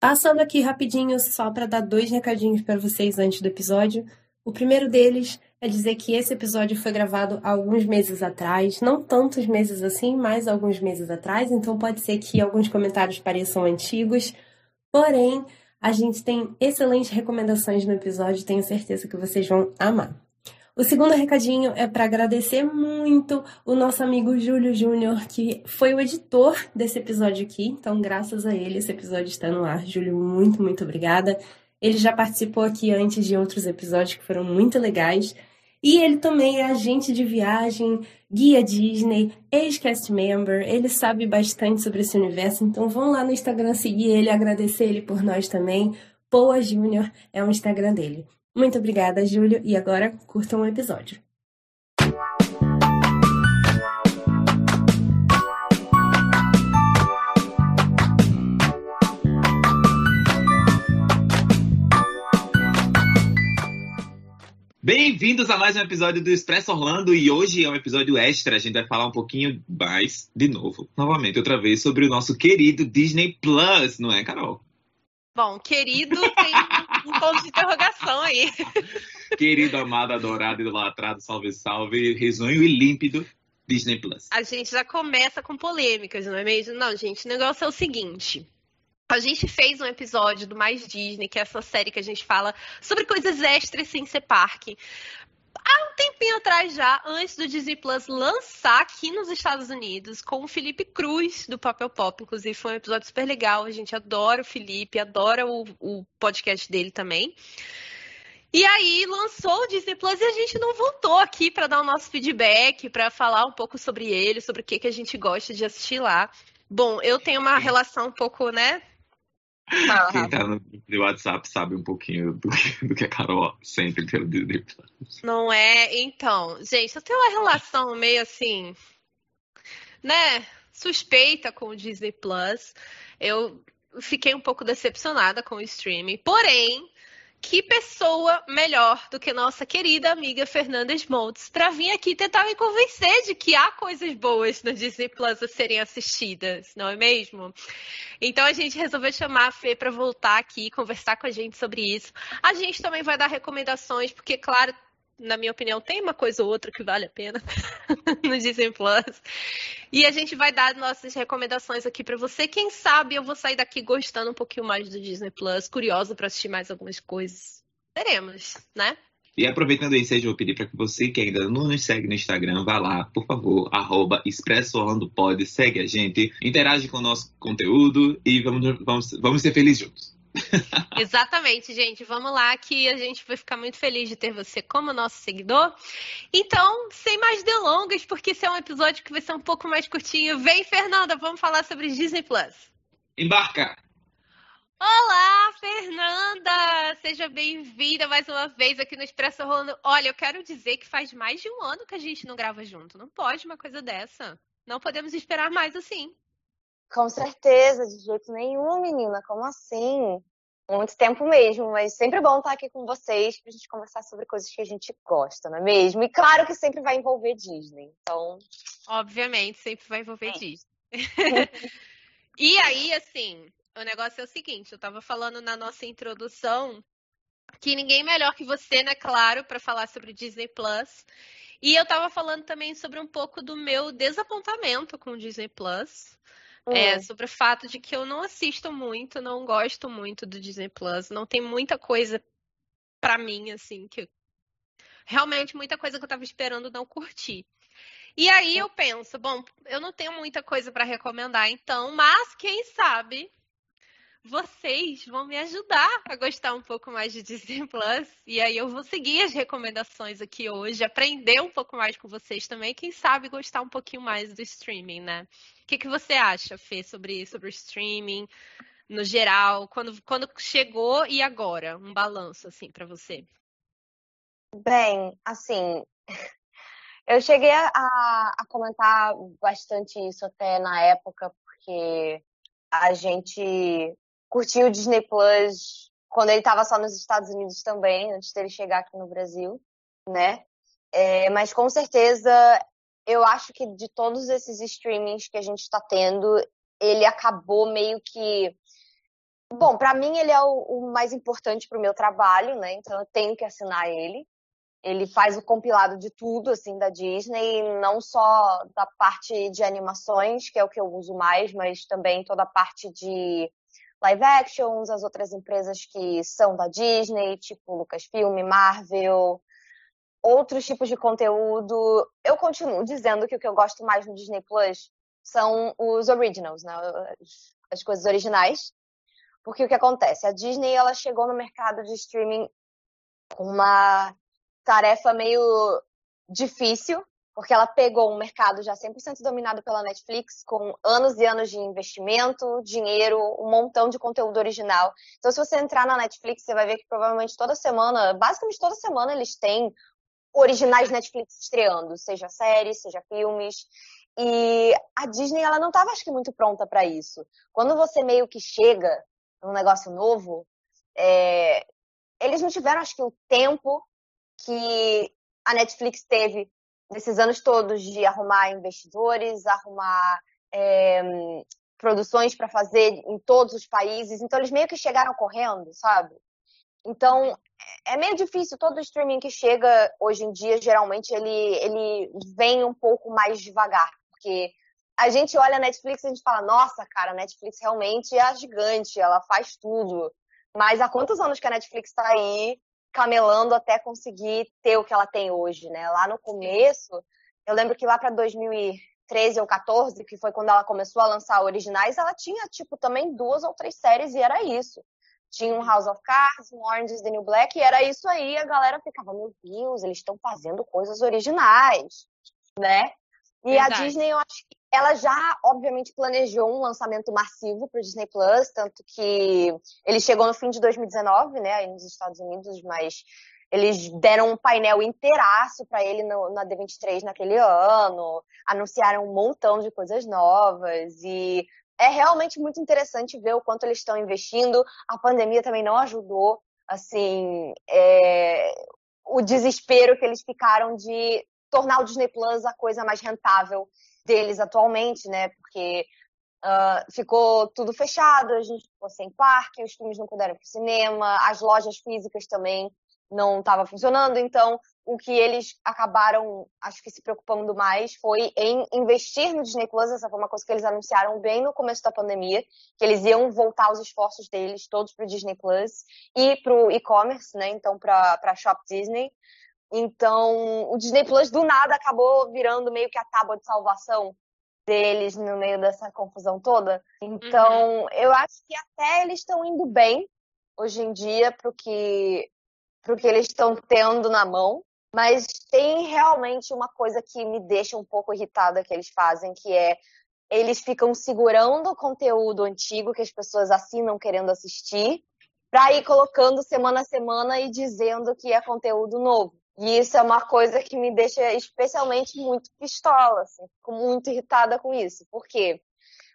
Passando aqui rapidinho só para dar dois recadinhos para vocês antes do episódio. O primeiro deles é dizer que esse episódio foi gravado alguns meses atrás, não tantos meses assim, mas alguns meses atrás, então pode ser que alguns comentários pareçam antigos. Porém, a gente tem excelentes recomendações no episódio, tenho certeza que vocês vão amar. O segundo recadinho é para agradecer muito o nosso amigo Júlio Júnior, que foi o editor desse episódio aqui. Então, graças a ele, esse episódio está no ar. Júlio, muito, muito obrigada. Ele já participou aqui antes de outros episódios que foram muito legais. E ele também é agente de viagem, guia Disney, ex-cast member. Ele sabe bastante sobre esse universo, então vão lá no Instagram seguir ele, agradecer ele por nós também. Poa Júnior é o Instagram dele. Muito obrigada, Júlio, e agora curtam o episódio. Bem-vindos a mais um episódio do Expresso Orlando e hoje é um episódio extra. A gente vai falar um pouquinho mais, de novo, novamente, outra vez, sobre o nosso querido Disney Plus, não é, Carol? Bom, querido tem um ponto de interrogação aí. Querido, amado, adorado, idolatrado, salve, salve, risonho e límpido, Disney Plus. A gente já começa com polêmicas, não é mesmo? Não, gente, o negócio é o seguinte. A gente fez um episódio do Mais Disney, que é essa série que a gente fala sobre coisas extras sem ser parque há um tempinho atrás já, antes do Disney Plus lançar aqui nos Estados Unidos, com o Felipe Cruz, do Papel Pop. Inclusive, foi um episódio super legal. A gente adora o Felipe, adora o, o podcast dele também. E aí lançou o Disney Plus e a gente não voltou aqui para dar o nosso feedback, para falar um pouco sobre ele, sobre o que, que a gente gosta de assistir lá. Bom, eu tenho uma relação um pouco, né, Quem tá no, WhatsApp sabe um pouquinho do, do que a Carol sempre tem no Disney Plus. Não é? Então, gente, eu tenho uma relação meio assim, né, suspeita com o Disney Plus. Eu fiquei um pouco decepcionada com o streaming. Porém, que pessoa melhor do que nossa querida amiga Fernanda Smontes para vir aqui tentar me convencer de que há coisas boas no Disney Plus a serem assistidas, não é mesmo? Então a gente resolveu chamar a Fê para voltar aqui e conversar com a gente sobre isso. A gente também vai dar recomendações, porque, claro, na minha opinião, tem uma coisa ou outra que vale a pena no Disney Plus. E a gente vai dar nossas recomendações aqui para você. Quem sabe eu vou sair daqui gostando um pouquinho mais do Disney Plus, curiosa para assistir mais algumas coisas. Veremos, né? E aproveitando isso, eu vou pedir para que você que ainda não nos segue no Instagram, vá lá, por favor, arroba Pod, segue a gente, interage com o nosso conteúdo e vamos, vamos, vamos ser felizes juntos. Exatamente, gente. Vamos lá que a gente vai ficar muito feliz de ter você como nosso seguidor. Então, sem mais delongas, porque esse é um episódio que vai ser um pouco mais curtinho. Vem, Fernanda, vamos falar sobre Disney Plus. Embarca! Olá, Fernanda! Seja bem-vinda mais uma vez aqui no Expresso Rolando. Olha, eu quero dizer que faz mais de um ano que a gente não grava junto. Não pode uma coisa dessa. Não podemos esperar mais assim. Com certeza, de jeito nenhum, menina. Como assim? Muito tempo mesmo, mas sempre bom estar aqui com vocês pra gente conversar sobre coisas que a gente gosta, não é mesmo? E claro que sempre vai envolver Disney. Então. Obviamente, sempre vai envolver é. Disney. e aí, assim, o negócio é o seguinte: eu tava falando na nossa introdução que ninguém melhor que você, né, claro, para falar sobre Disney Plus. E eu tava falando também sobre um pouco do meu desapontamento com o Disney Plus. É, hum. sobre o fato de que eu não assisto muito, não gosto muito do Disney Plus. Não tem muita coisa para mim, assim, que realmente muita coisa que eu tava esperando não curti. E aí eu penso, bom, eu não tenho muita coisa para recomendar então, mas quem sabe vocês vão me ajudar a gostar um pouco mais de Disney Plus. E aí eu vou seguir as recomendações aqui hoje, aprender um pouco mais com vocês também, quem sabe gostar um pouquinho mais do streaming, né? O que, que você acha, Fê, sobre, sobre o streaming no geral, quando, quando chegou e agora? Um balanço, assim, para você. Bem, assim, eu cheguei a, a comentar bastante isso até na época, porque a gente curti o Disney Plus quando ele estava só nos Estados Unidos também, antes dele chegar aqui no Brasil, né? É, mas com certeza, eu acho que de todos esses streamings que a gente está tendo, ele acabou meio que Bom, para mim ele é o, o mais importante para o meu trabalho, né? Então eu tenho que assinar ele. Ele faz o compilado de tudo, assim, da Disney, não só da parte de animações, que é o que eu uso mais, mas também toda a parte de live actions, as outras empresas que são da Disney, tipo Lucasfilm, Marvel, outros tipos de conteúdo. Eu continuo dizendo que o que eu gosto mais no Disney Plus são os originals, né? As coisas originais. Porque o que acontece? A Disney ela chegou no mercado de streaming com uma tarefa meio difícil, porque ela pegou um mercado já 100% dominado pela Netflix, com anos e anos de investimento, dinheiro, um montão de conteúdo original. Então, se você entrar na Netflix, você vai ver que provavelmente toda semana, basicamente toda semana, eles têm originais Netflix estreando, seja séries, seja filmes. E a Disney, ela não estava, acho que, muito pronta para isso. Quando você meio que chega num negócio novo, é... eles não tiveram, acho que, o tempo que a Netflix teve nesses anos todos de arrumar investidores, arrumar é, produções para fazer em todos os países. Então, eles meio que chegaram correndo, sabe? Então, é meio difícil. Todo streaming que chega hoje em dia, geralmente, ele, ele vem um pouco mais devagar. Porque a gente olha a Netflix e a gente fala, nossa, cara, a Netflix realmente é a gigante, ela faz tudo. Mas há quantos anos que a Netflix está aí camelando até conseguir ter o que ela tem hoje, né? Lá no começo, eu lembro que lá para 2013 ou 14, que foi quando ela começou a lançar originais, ela tinha tipo também duas ou três séries e era isso. Tinha um House of Cards, um Orange is the New Black, e era isso aí, a galera ficava, meu Deus, eles estão fazendo coisas originais, né? E Verdade. a Disney, eu acho que ela já, obviamente, planejou um lançamento massivo para o Disney Plus, tanto que ele chegou no fim de 2019, né, aí nos Estados Unidos, mas eles deram um painel inteiraço para ele no, na D23 naquele ano, anunciaram um montão de coisas novas e é realmente muito interessante ver o quanto eles estão investindo. A pandemia também não ajudou, assim, é, o desespero que eles ficaram de tornar o Disney Plus a coisa mais rentável deles atualmente, né? Porque uh, ficou tudo fechado, a gente ficou sem parque, os filmes não puderam ir para o cinema, as lojas físicas também não estavam funcionando. Então, o que eles acabaram, acho que se preocupando mais foi em investir no Disney Plus. Essa foi uma coisa que eles anunciaram bem no começo da pandemia, que eles iam voltar os esforços deles todos para o Disney Plus e para o e-commerce, né? Então, para a Shop Disney. Então, o Disney Plus do nada acabou virando meio que a tábua de salvação deles no meio dessa confusão toda. Então, uhum. eu acho que até eles estão indo bem hoje em dia pro que pro que eles estão tendo na mão, mas tem realmente uma coisa que me deixa um pouco irritada que eles fazem, que é eles ficam segurando o conteúdo antigo que as pessoas assinam querendo assistir, para ir colocando semana a semana e dizendo que é conteúdo novo. E isso é uma coisa que me deixa especialmente muito pistola, assim, fico muito irritada com isso. Por quê?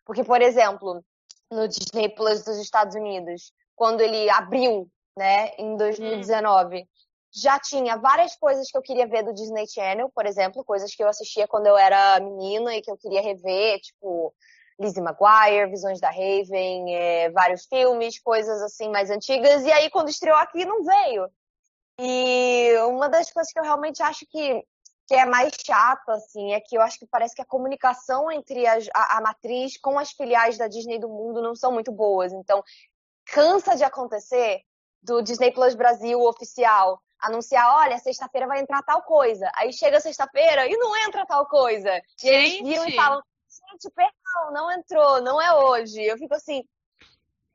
Porque, por exemplo, no Disney Plus dos Estados Unidos, quando ele abriu, né, em 2019, hum. já tinha várias coisas que eu queria ver do Disney Channel, por exemplo, coisas que eu assistia quando eu era menina e que eu queria rever, tipo Lizzie McGuire, Visões da Raven, é, vários filmes, coisas assim mais antigas. E aí, quando estreou aqui, não veio. E uma das coisas que eu realmente acho que, que é mais chata, assim, é que eu acho que parece que a comunicação entre a, a, a matriz com as filiais da Disney do mundo não são muito boas. Então, cansa de acontecer do Disney Plus Brasil oficial anunciar, olha, sexta-feira vai entrar tal coisa. Aí chega sexta-feira e não entra tal coisa. E eles viram e falam, gente, perdão, não entrou, não é hoje. Eu fico assim,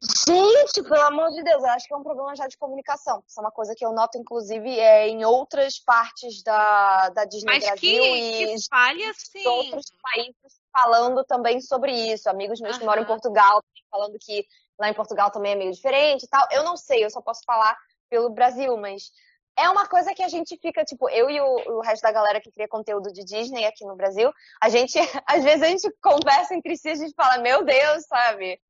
Gente, pelo amor de Deus, eu acho que é um problema já de comunicação. Isso é uma coisa que eu noto, inclusive, é, em outras partes da, da Disney Mas Brasil que, e que espalha, sim. outros países falando também sobre isso. Amigos meus uhum. que moram em Portugal falando que lá em Portugal também é meio diferente e tal. Eu não sei, eu só posso falar pelo Brasil, mas é uma coisa que a gente fica, tipo, eu e o, o, resto da galera que cria conteúdo de Disney aqui no Brasil, a gente, às vezes a gente conversa entre si, a gente fala, meu Deus, sabe?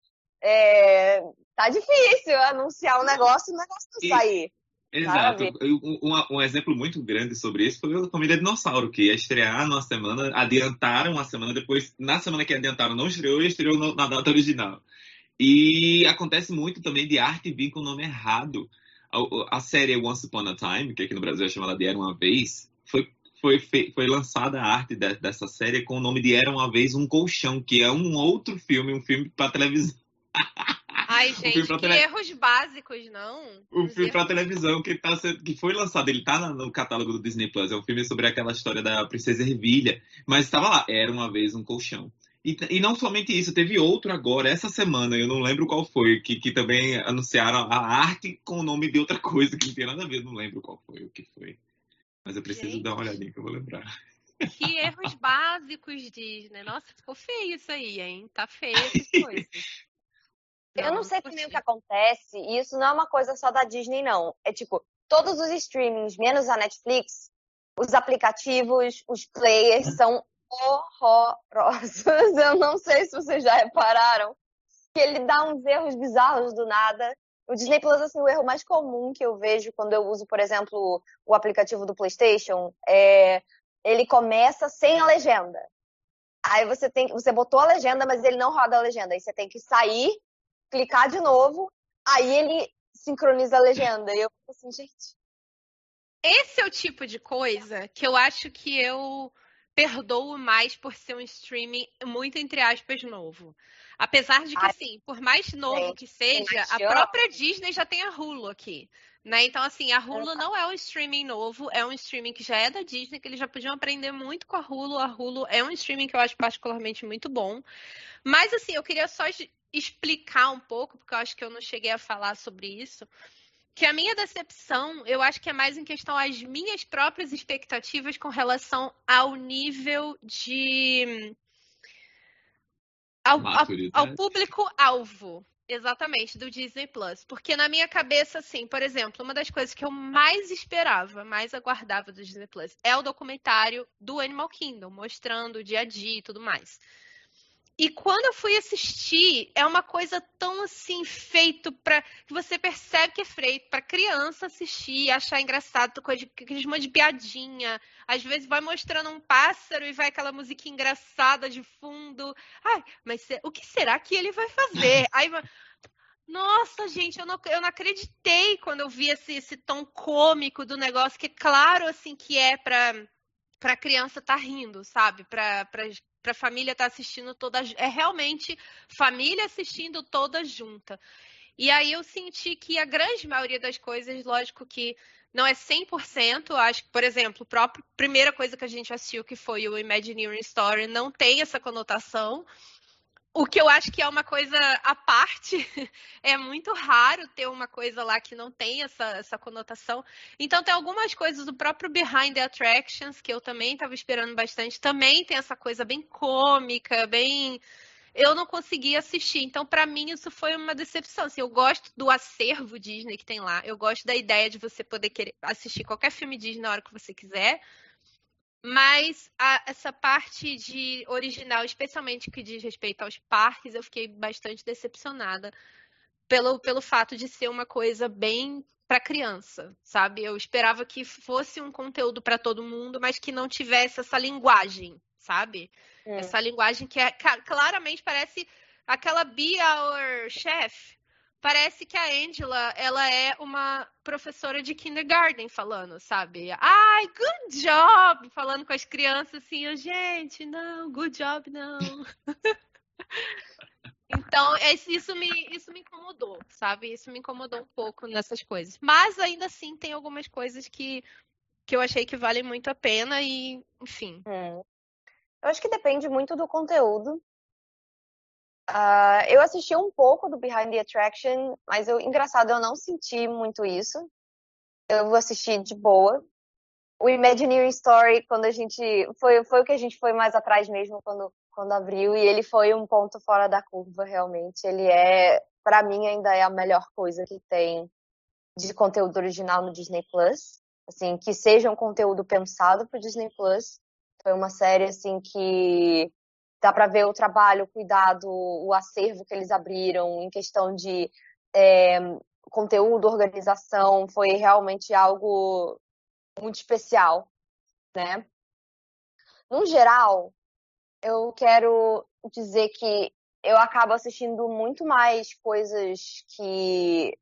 É, tá difícil anunciar um negócio e o negócio não sair. Exato. Um, um, exemplo muito grande sobre isso foi a família Dinossauro, que ia estrear numa semana, adiantaram uma semana, depois, na semana que adiantaram, não estreou e estreou na data original. E acontece muito também de arte vir com o nome errado. A, a série Once Upon a Time, que aqui no Brasil é chamada de Era Uma Vez, foi, foi, foi lançada a arte de, dessa série com o nome de Era Uma Vez um Colchão, que é um outro filme, um filme para televisão. Ai, gente, que tele... erros básicos, não. Um filme para televisão que, tá, que foi lançado, ele tá no catálogo do Disney Plus. É um filme sobre aquela história da princesa Ervilha. Mas estava lá, era uma vez um colchão. E, e, não somente isso, teve outro agora, essa semana, eu não lembro qual foi, que, que também anunciaram a arte com o nome de outra coisa que não tem nada a ver, não lembro qual foi, o que foi. Mas eu preciso gente. dar uma olhadinha que eu vou lembrar. Que erros básicos, Disney. Nossa, ficou feio isso aí, hein? Tá feio essas coisas. Eu não sei também o que acontece, e isso não é uma coisa só da Disney, não. É tipo, todos os streamings, menos a Netflix, os aplicativos, os players são horrorosos. Eu não sei se vocês já repararam que ele dá uns erros bizarros do nada. O Disney Plus, assim, o erro mais comum que eu vejo quando eu uso, por exemplo, o aplicativo do PlayStation, é ele começa sem a legenda. Aí você tem, você botou a legenda, mas ele não roda a legenda. Aí você tem que sair clicar de novo, aí ele sincroniza a legenda. E eu fico assim, gente. Esse é o tipo de coisa que eu acho que eu perdoo mais por ser um streaming muito, entre aspas, novo. Apesar de que, Ai, assim, por mais novo que seja, a própria Disney já tem a Hulu aqui. Né? Então, assim, a Hulu não é um streaming novo, é um streaming que já é da Disney, que eles já podiam aprender muito com a Hulu. A Hulu é um streaming que eu acho particularmente muito bom. Mas, assim, eu queria só explicar um pouco, porque eu acho que eu não cheguei a falar sobre isso, que a minha decepção, eu acho que é mais em questão às minhas próprias expectativas com relação ao nível de. ao, ao, ao público-alvo. Exatamente, do Disney Plus. Porque na minha cabeça, assim, por exemplo, uma das coisas que eu mais esperava, mais aguardava do Disney Plus é o documentário do Animal Kingdom, mostrando o dia a dia e tudo mais. E quando eu fui assistir, é uma coisa tão assim feito para que você percebe que é feito para criança assistir, achar engraçado, coisa de, aqueles monte de piadinha. Às vezes vai mostrando um pássaro e vai aquela musiquinha engraçada de fundo. Ai, mas o que será que ele vai fazer? Aí nossa, gente, eu não, eu não acreditei quando eu vi esse, esse tom cômico do negócio, que claro assim que é para para criança tá rindo, sabe? Para para a família estar tá assistindo toda. É realmente família assistindo toda junta. E aí eu senti que a grande maioria das coisas, lógico que não é 100%, acho que, por exemplo, a primeira coisa que a gente assistiu, que foi o Imagineering Story, não tem essa conotação. O que eu acho que é uma coisa à parte, é muito raro ter uma coisa lá que não tem essa, essa conotação. Então, tem algumas coisas do próprio Behind the Attractions, que eu também estava esperando bastante, também tem essa coisa bem cômica, bem. Eu não consegui assistir. Então, para mim, isso foi uma decepção. Assim, eu gosto do acervo Disney que tem lá. Eu gosto da ideia de você poder querer assistir qualquer filme Disney na hora que você quiser. Mas a, essa parte de original, especialmente que diz respeito aos parques, eu fiquei bastante decepcionada pelo, pelo fato de ser uma coisa bem para criança, sabe? Eu esperava que fosse um conteúdo para todo mundo, mas que não tivesse essa linguagem, sabe? É. Essa linguagem que é, claramente parece aquela Be Our Chef, parece que a Angela, ela é uma professora de kindergarten falando, sabe? Ai, good job! Falando com as crianças assim, oh, gente, não, good job não. então, isso me, isso me incomodou, sabe? Isso me incomodou um pouco nessas coisas. Mas ainda assim tem algumas coisas que, que eu achei que valem muito a pena e, enfim. Hum. Eu acho que depende muito do conteúdo Uh, eu assisti um pouco do Behind the Attraction, mas eu, engraçado, eu não senti muito isso. Eu assisti de boa. O Imagineering Story, quando a gente. Foi, foi o que a gente foi mais atrás mesmo quando, quando abriu, e ele foi um ponto fora da curva, realmente. Ele é, para mim, ainda é a melhor coisa que tem de conteúdo original no Disney Plus. Assim, que seja um conteúdo pensado para Disney Plus. Foi uma série, assim, que dá para ver o trabalho, o cuidado, o acervo que eles abriram em questão de é, conteúdo, organização, foi realmente algo muito especial, né? No geral, eu quero dizer que eu acabo assistindo muito mais coisas que.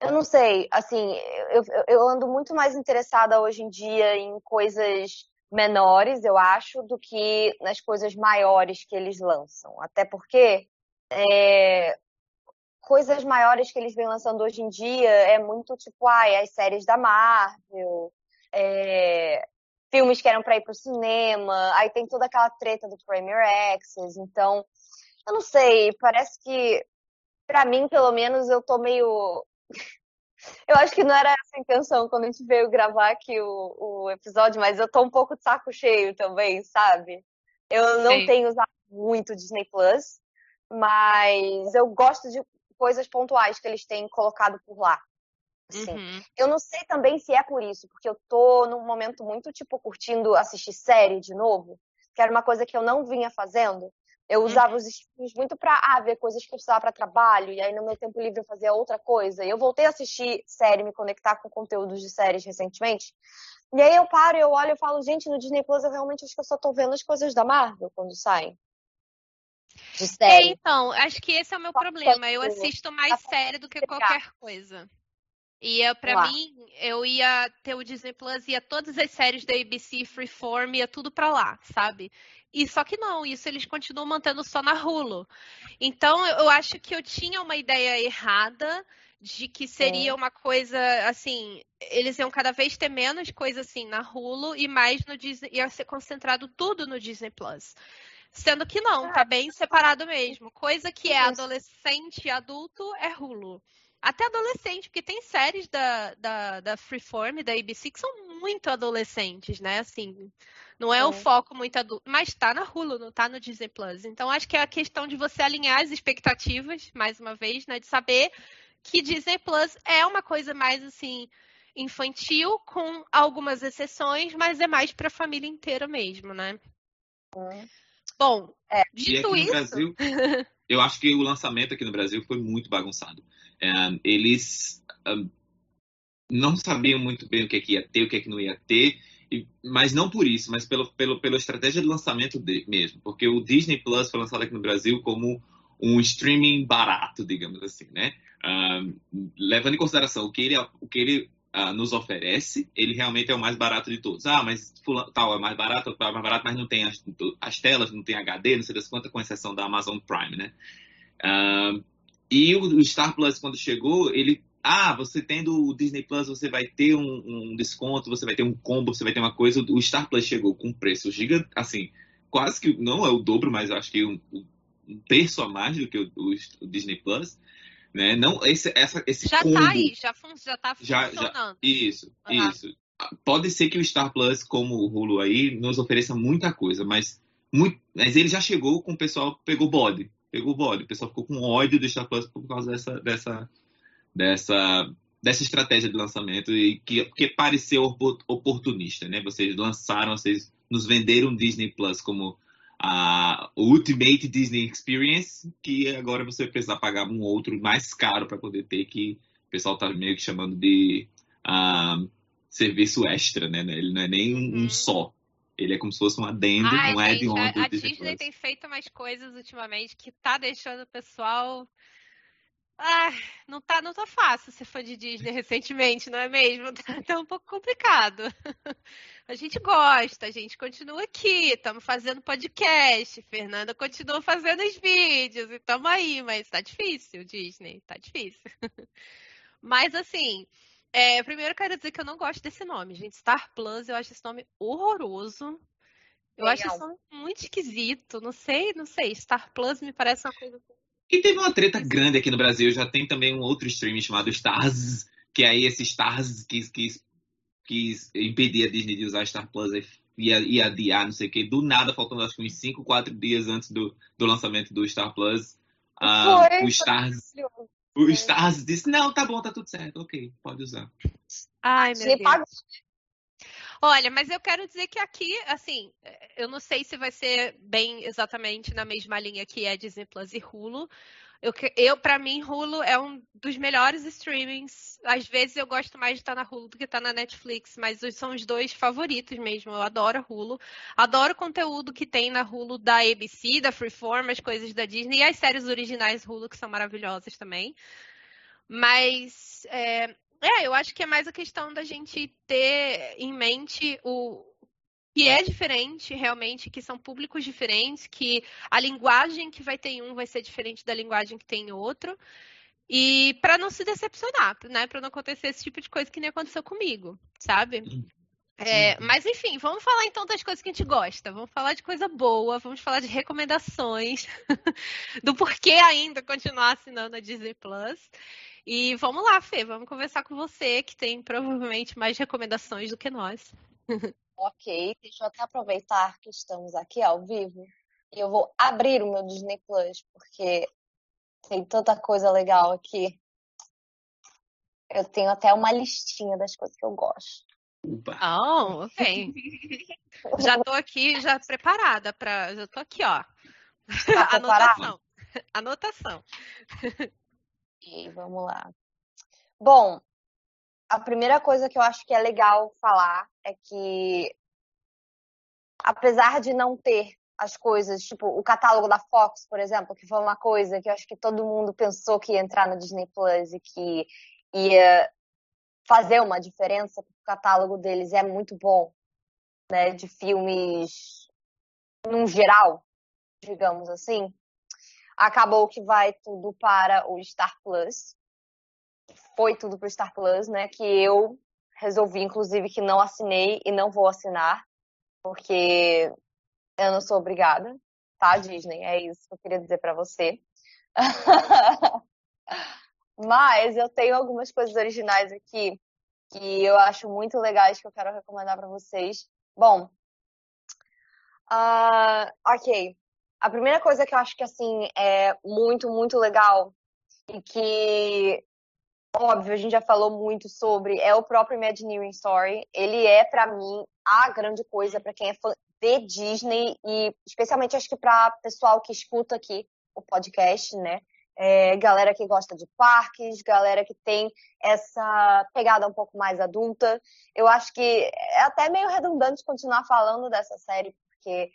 Eu não sei, assim, eu, eu ando muito mais interessada hoje em dia em coisas menores, eu acho, do que nas coisas maiores que eles lançam. Até porque é, coisas maiores que eles vêm lançando hoje em dia é muito tipo, ai, as séries da Marvel, é, filmes que eram para ir pro cinema, aí tem toda aquela treta do Premier Access, então, eu não sei, parece que, para mim, pelo menos, eu tô meio. Eu acho que não era essa a intenção quando a gente veio gravar aqui o, o episódio, mas eu tô um pouco de saco cheio também, sabe? Eu não Sim. tenho usado muito Disney Plus, mas eu gosto de coisas pontuais que eles têm colocado por lá. Assim. Uhum. Eu não sei também se é por isso, porque eu tô num momento muito, tipo, curtindo assistir série de novo, que era uma coisa que eu não vinha fazendo. Eu usava uhum. os streams muito pra ah, ver coisas que eu precisava para trabalho, e aí no meu tempo livre eu fazia outra coisa. E eu voltei a assistir série, me conectar com conteúdos de séries recentemente. E aí eu paro, eu olho e falo, gente, no Disney Plus eu realmente acho que eu só tô vendo as coisas da Marvel quando saem. De série. É, então, acho que esse é o meu problema. Eu assisto mais série do que qualquer coisa. E eu, pra mim, eu ia ter o Disney Plus, ia todas as séries da ABC, Freeform, ia tudo pra lá, sabe? E só que não, isso eles continuam mantendo só na Hulu. Então, eu acho que eu tinha uma ideia errada de que seria é. uma coisa assim, eles iam cada vez ter menos coisa assim na Hulu e mais no Disney, ia ser concentrado tudo no Disney Plus. Sendo que não, tá bem separado mesmo. Coisa que é adolescente e adulto é Hulu até adolescente, porque tem séries da, da, da Freeform, da ABC, que são muito adolescentes, né? Assim, não é, é. o foco muito adulto, mas tá na Hulu, não tá no Disney Plus. Então, acho que é a questão de você alinhar as expectativas, mais uma vez, né? De saber que Disney Plus é uma coisa mais, assim, infantil, com algumas exceções, mas é mais pra família inteira mesmo, né? É. Bom, é. dito isso... Brasil, eu acho que o lançamento aqui no Brasil foi muito bagunçado. Um, eles um, não sabiam muito bem o que, é que ia ter, o que, é que não ia ter, mas não por isso, mas pelo, pelo, pela estratégia de lançamento de, mesmo, porque o Disney Plus foi lançado aqui no Brasil como um streaming barato, digamos assim, né? Um, levando em consideração o que ele, o que ele uh, nos oferece, ele realmente é o mais barato de todos. Ah, mas tal é mais barato, tal é mais barato, mas não tem as, as telas, não tem HD, não sei das quantas, com exceção da Amazon Prime, né? Uh, e o Star Plus, quando chegou, ele ah, você tendo o Disney Plus, você vai ter um, um, desconto, você vai ter um combo, você vai ter uma coisa. O Star Plus chegou com um preço gigante, assim, quase que não é o dobro, mas acho que um, um terço a mais do que o, o, o, Disney Plus. Né? Não, esse, essa, esse já tá combo, tá aí, já, fun já tá funcionando. Já, já, isso, uhum. isso. Pode ser que o Star Plus, como o Hulu aí, nos ofereça muita coisa, mas, muito, mas ele já chegou com o pessoal pegou bode pegou o bode. O pessoal ficou com ódio do Star Plus por causa dessa, dessa, dessa, dessa estratégia de lançamento e que, que pareceu oportunista, né? Vocês lançaram, vocês nos venderam Disney Plus como a Ultimate Disney Experience, que agora você precisa pagar um outro mais caro para poder ter, que o pessoal tá meio que chamando de uh, serviço extra, né? Ele não é nem um, um uhum. só. Ele é como se fosse um adendo, Ai, um add-on A, a Disney, tem feito umas coisas ultimamente que tá deixando o pessoal. Ah, não tá, não tá fácil se for de Disney recentemente, não é mesmo? Tá, tá um pouco complicado. A gente gosta, a gente continua aqui, estamos fazendo podcast, Fernanda continua fazendo os vídeos, e estamos aí, mas tá difícil, Disney, tá difícil. Mas assim, é, primeiro quero dizer que eu não gosto desse nome, gente. Star Plus, eu acho esse nome horroroso. Eu Legal. acho esse nome muito esquisito. Não sei, não sei. Star Plus me parece uma coisa. Assim. E teve uma treta grande aqui no Brasil. Já tem também um outro streaming chamado Stars, que aí esse Stars quis, quis, quis impedir a Disney de usar Star Plus ia adiar, não sei o quê. Do nada, faltando acho que uns 5, 4 dias antes do, do lançamento do Star Plus. Uh, o Stars. O Stars disse: Não, tá bom, tá tudo certo, ok, pode usar. Ai, meu Deus. Olha, mas eu quero dizer que aqui, assim, eu não sei se vai ser bem exatamente na mesma linha que é Disney Plus e Hulu. Eu, eu para mim, Hulu é um dos melhores streamings. Às vezes eu gosto mais de estar na Hulu do que estar na Netflix, mas são os dois favoritos mesmo. Eu adoro Hulu. Adoro o conteúdo que tem na Hulu da ABC, da Freeform, as coisas da Disney e as séries originais Hulu, que são maravilhosas também. Mas é, é, eu acho que é mais a questão da gente ter em mente o, que é diferente realmente, que são públicos diferentes, que a linguagem que vai ter em um vai ser diferente da linguagem que tem em outro. E para não se decepcionar, né? Para não acontecer esse tipo de coisa que nem aconteceu comigo, sabe? É, mas enfim, vamos falar então das coisas que a gente gosta. Vamos falar de coisa boa, vamos falar de recomendações, do porquê ainda continuar assinando a Disney Plus. E vamos lá, Fê, vamos conversar com você, que tem provavelmente mais recomendações do que nós. Ok, deixa eu até aproveitar que estamos aqui ao vivo e eu vou abrir o meu Disney Plus, porque tem tanta coisa legal aqui. Eu tenho até uma listinha das coisas que eu gosto. Oh, ok. já tô aqui, já preparada para, já tô aqui, ó. Tá Anotação. Anotação. Vamos lá. Bom, a primeira coisa que eu acho que é legal falar é que, apesar de não ter as coisas, tipo o catálogo da Fox, por exemplo, que foi uma coisa que eu acho que todo mundo pensou que ia entrar no Disney Plus e que ia fazer uma diferença, porque o catálogo deles é muito bom, né, de filmes num geral, digamos assim. Acabou que vai tudo para o Star Plus, foi tudo pro Star Plus, né? Que eu resolvi, inclusive, que não assinei e não vou assinar, porque eu não sou obrigada, tá, Disney? É isso que eu queria dizer para você. Mas eu tenho algumas coisas originais aqui que eu acho muito legais que eu quero recomendar para vocês. Bom, uh, ok. A primeira coisa que eu acho que assim é muito, muito legal e que óbvio, a gente já falou muito sobre, é o próprio Imagineering Story. Ele é, para mim, a grande coisa para quem é fã de Disney e especialmente acho que para pessoal que escuta aqui o podcast, né? É, galera que gosta de parques, galera que tem essa pegada um pouco mais adulta. Eu acho que é até meio redundante continuar falando dessa série, porque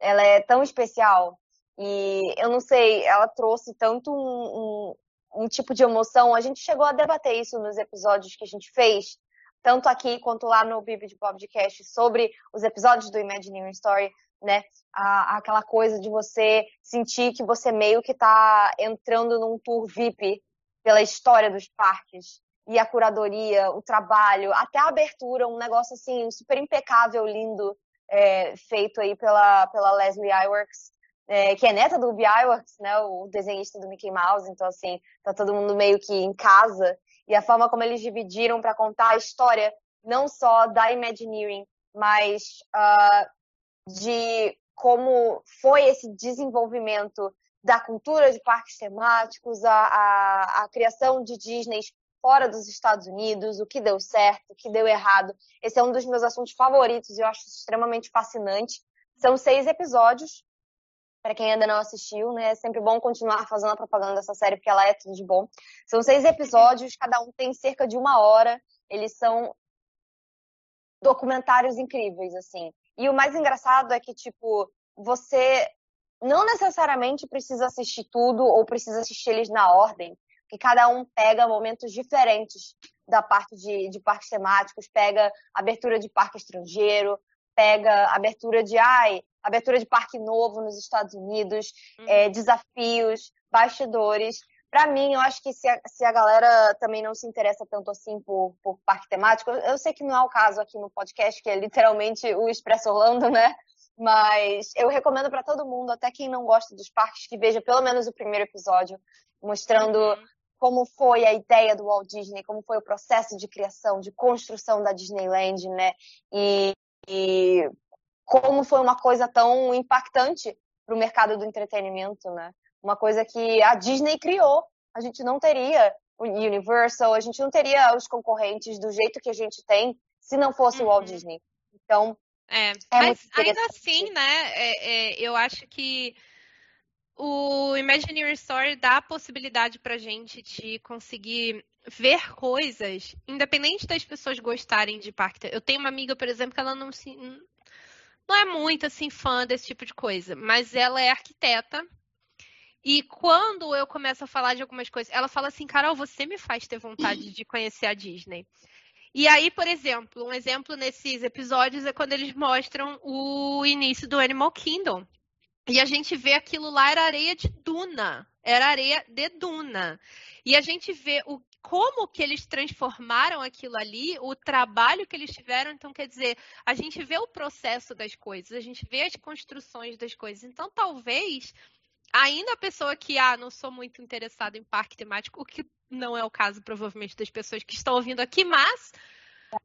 ela é tão especial. E eu não sei, ela trouxe tanto um, um tipo de emoção. A gente chegou a debater isso nos episódios que a gente fez, tanto aqui quanto lá no Bibi de Podcast, sobre os episódios do Imagineering Story, né? A, aquela coisa de você sentir que você meio que tá entrando num tour VIP pela história dos parques. E a curadoria, o trabalho, até a abertura, um negócio assim super impecável, lindo, é, feito aí pela, pela Leslie Iwerks é, que é neta do Ubi Iwerks, né, o desenhista do Mickey Mouse, então assim, tá todo mundo meio que em casa, e a forma como eles dividiram para contar a história, não só da Imagineering, mas uh, de como foi esse desenvolvimento da cultura de parques temáticos, a, a, a criação de Disney fora dos Estados Unidos, o que deu certo, o que deu errado. Esse é um dos meus assuntos favoritos e eu acho extremamente fascinante. São seis episódios, para quem ainda não assistiu, né? É sempre bom continuar fazendo a propaganda dessa série, porque ela é tudo de bom. São seis episódios, cada um tem cerca de uma hora. Eles são documentários incríveis, assim. E o mais engraçado é que, tipo, você não necessariamente precisa assistir tudo ou precisa assistir eles na ordem, que cada um pega momentos diferentes da parte de, de parques temáticos, pega abertura de parque estrangeiro, pega abertura de, ai, abertura de parque novo nos Estados Unidos, uhum. é, desafios, bastidores. Para mim, eu acho que se a, se a galera também não se interessa tanto assim por, por parque temático, eu sei que não é o caso aqui no podcast, que é literalmente o Expresso Orlando, né? Mas eu recomendo para todo mundo, até quem não gosta dos parques, que veja pelo menos o primeiro episódio, mostrando uhum. Como foi a ideia do Walt Disney, como foi o processo de criação, de construção da Disneyland, né? E, e como foi uma coisa tão impactante para o mercado do entretenimento, né? Uma coisa que a Disney criou. A gente não teria o Universal, a gente não teria os concorrentes do jeito que a gente tem se não fosse uhum. o Walt uhum. Disney. Então, é, é mas ainda assim, né? É, é, eu acho que o Imagineering Story dá a possibilidade pra gente de conseguir ver coisas, independente das pessoas gostarem de parque. Eu tenho uma amiga, por exemplo, que ela não se não é muito assim fã desse tipo de coisa, mas ela é arquiteta. E quando eu começo a falar de algumas coisas, ela fala assim: "Carol, você me faz ter vontade de conhecer a Disney". E aí, por exemplo, um exemplo nesses episódios é quando eles mostram o início do Animal Kingdom. E a gente vê aquilo lá era areia de duna, era areia de duna. E a gente vê o como que eles transformaram aquilo ali, o trabalho que eles tiveram. Então, quer dizer, a gente vê o processo das coisas, a gente vê as construções das coisas. Então, talvez, ainda a pessoa que, ah, não sou muito interessada em parque temático, o que não é o caso, provavelmente, das pessoas que estão ouvindo aqui, mas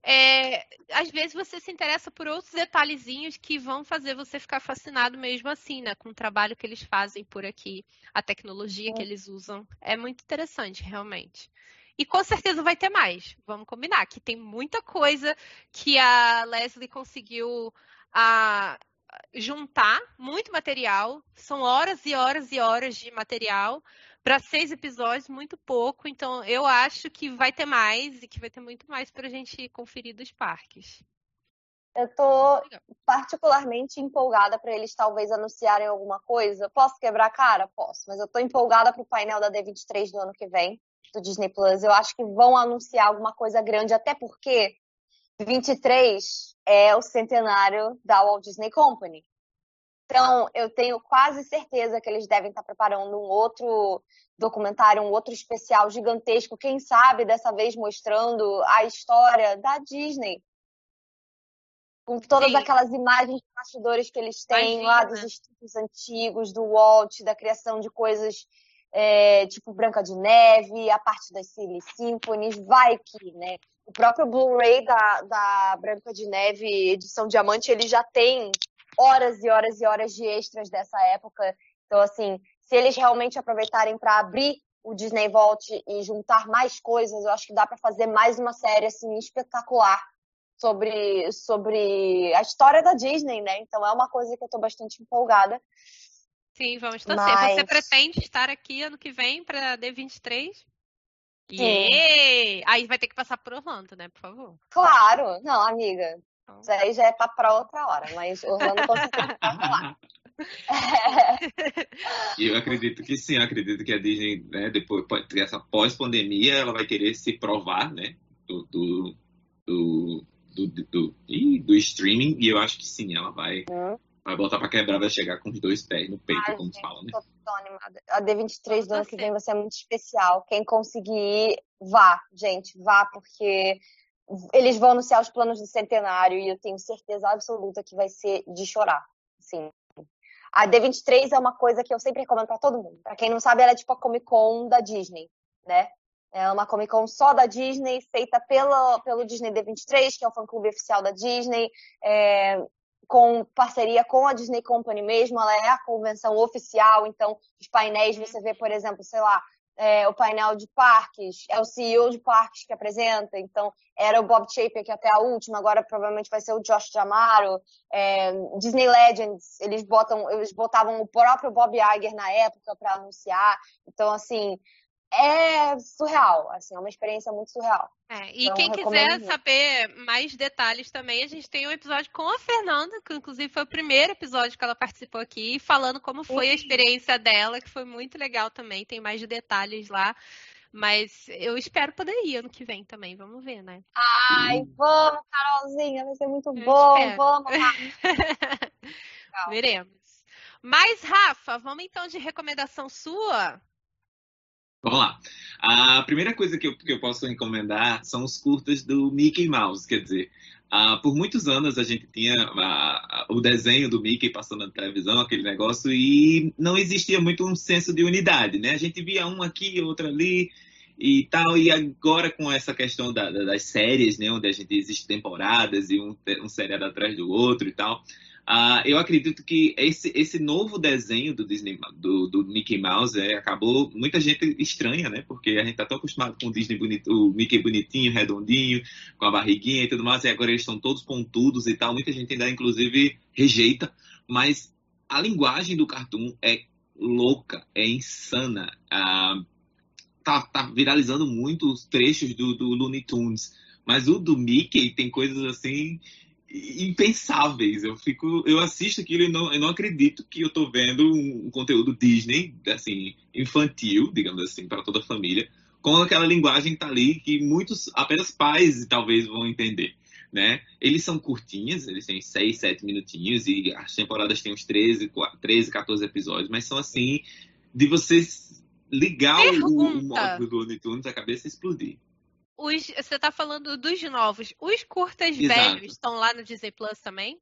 é, às vezes você se interessa por outros detalhezinhos que vão fazer você ficar fascinado mesmo assim, né? Com o trabalho que eles fazem por aqui, a tecnologia é. que eles usam. É muito interessante, realmente. E com certeza vai ter mais. Vamos combinar que tem muita coisa que a Leslie conseguiu a, juntar, muito material. São horas e horas e horas de material para seis episódios, muito pouco. Então, eu acho que vai ter mais e que vai ter muito mais para a gente conferir dos parques. Eu tô particularmente empolgada para eles talvez anunciarem alguma coisa. Posso quebrar a cara? Posso, mas eu tô empolgada pro painel da D23 do ano que vem, do Disney Plus. Eu acho que vão anunciar alguma coisa grande, até porque 23 é o centenário da Walt Disney Company. Então, eu tenho quase certeza que eles devem estar preparando um outro documentário, um outro especial gigantesco, quem sabe dessa vez mostrando a história da Disney. Com todas Sim. aquelas imagens de bastidores que eles têm Imagina. lá dos estudos antigos, do Walt, da criação de coisas é, tipo Branca de Neve, a parte das Silly Symphonies, vai que, né? O próprio Blu-ray da, da Branca de Neve, edição diamante, ele já tem horas e horas e horas de extras dessa época. Então, assim, se eles realmente aproveitarem para abrir o Disney Vault e juntar mais coisas, eu acho que dá para fazer mais uma série assim espetacular sobre sobre a história da Disney, né? Então é uma coisa que eu estou bastante empolgada. Sim, vamos torcer. Mas... Você pretende estar aqui ano que vem para D23? Yeah! Aí vai ter que passar por Orlando, né, por favor? Claro, não, amiga. Então. Isso aí já é para outra hora, mas Orlando certeza vai rolar. eu acredito que sim, eu acredito que a Disney, né, depois essa pós-pandemia, ela vai querer se provar, né, do, do, do, do, do, do streaming, e eu acho que sim, ela vai, hum. vai botar pra quebrar, vai chegar com os dois pés no peito, Ai, como gente, fala, né? Tô, tô animada. A D23 do ano que vem vai ser muito especial. Quem conseguir, vá, gente, vá, porque eles vão anunciar os planos do centenário e eu tenho certeza absoluta que vai ser de chorar. Sim. A D23 é uma coisa que eu sempre recomendo para todo mundo. Para quem não sabe, ela é tipo a Comic Con da Disney, né? É uma Comic Con só da Disney, feita pelo, pelo Disney D23, que é o fã-clube oficial da Disney, é, com parceria com a Disney Company mesmo. Ela é a convenção oficial, então os painéis você vê, por exemplo, sei lá, é, o painel de parques, é o CEO de parques que apresenta, então era o Bob Shaper que até a última, agora provavelmente vai ser o Josh Jamaro, é, Disney Legends, eles botam, eles botavam o próprio Bob Iger na época para anunciar, então assim, é surreal, assim, é uma experiência muito surreal. É, e então, quem quiser muito. saber mais detalhes também, a gente tem um episódio com a Fernanda, que inclusive foi o primeiro episódio que ela participou aqui, falando como foi a experiência dela, que foi muito legal também, tem mais detalhes lá. Mas eu espero poder ir ano que vem também, vamos ver, né? Ai, vamos, Carolzinha, vai ser muito eu bom, espero. vamos lá. Veremos. Mas, Rafa, vamos então de recomendação sua? Vamos lá. A primeira coisa que eu, que eu posso encomendar são os curtas do Mickey Mouse. Quer dizer, uh, por muitos anos a gente tinha uh, o desenho do Mickey passando na televisão, aquele negócio, e não existia muito um senso de unidade, né? A gente via um aqui, outro ali e tal. E agora com essa questão da, da, das séries, né? Onde a gente existe temporadas e um, um seriado atrás do outro e tal. Uh, eu acredito que esse, esse novo desenho do Disney, do, do Mickey Mouse, é, acabou muita gente estranha, né? Porque a gente tá tão acostumado com o Disney bonito, o Mickey bonitinho, redondinho, com a barriguinha e tudo mais, e agora eles estão todos pontudos e tal. Muita gente ainda, inclusive, rejeita, mas a linguagem do cartoon é louca, é insana. Ah, tá, tá viralizando muito os trechos do, do Looney Tunes. Mas o do Mickey tem coisas assim impensáveis. Eu fico, eu assisto aquilo e não, eu não acredito que eu tô vendo um, um conteúdo Disney, assim, infantil, digamos assim, para toda a família, com aquela linguagem que tá ali que muitos, apenas pais talvez vão entender. Né? Eles são curtinhos, eles têm 6, 7 minutinhos e as temporadas têm uns 13, 13 14 episódios, mas são assim de você ligar o, o modo do Looney Tunes a cabeça explodir. Os, você tá falando dos novos. Os curtas Exato. velhos estão lá no Disney Plus também?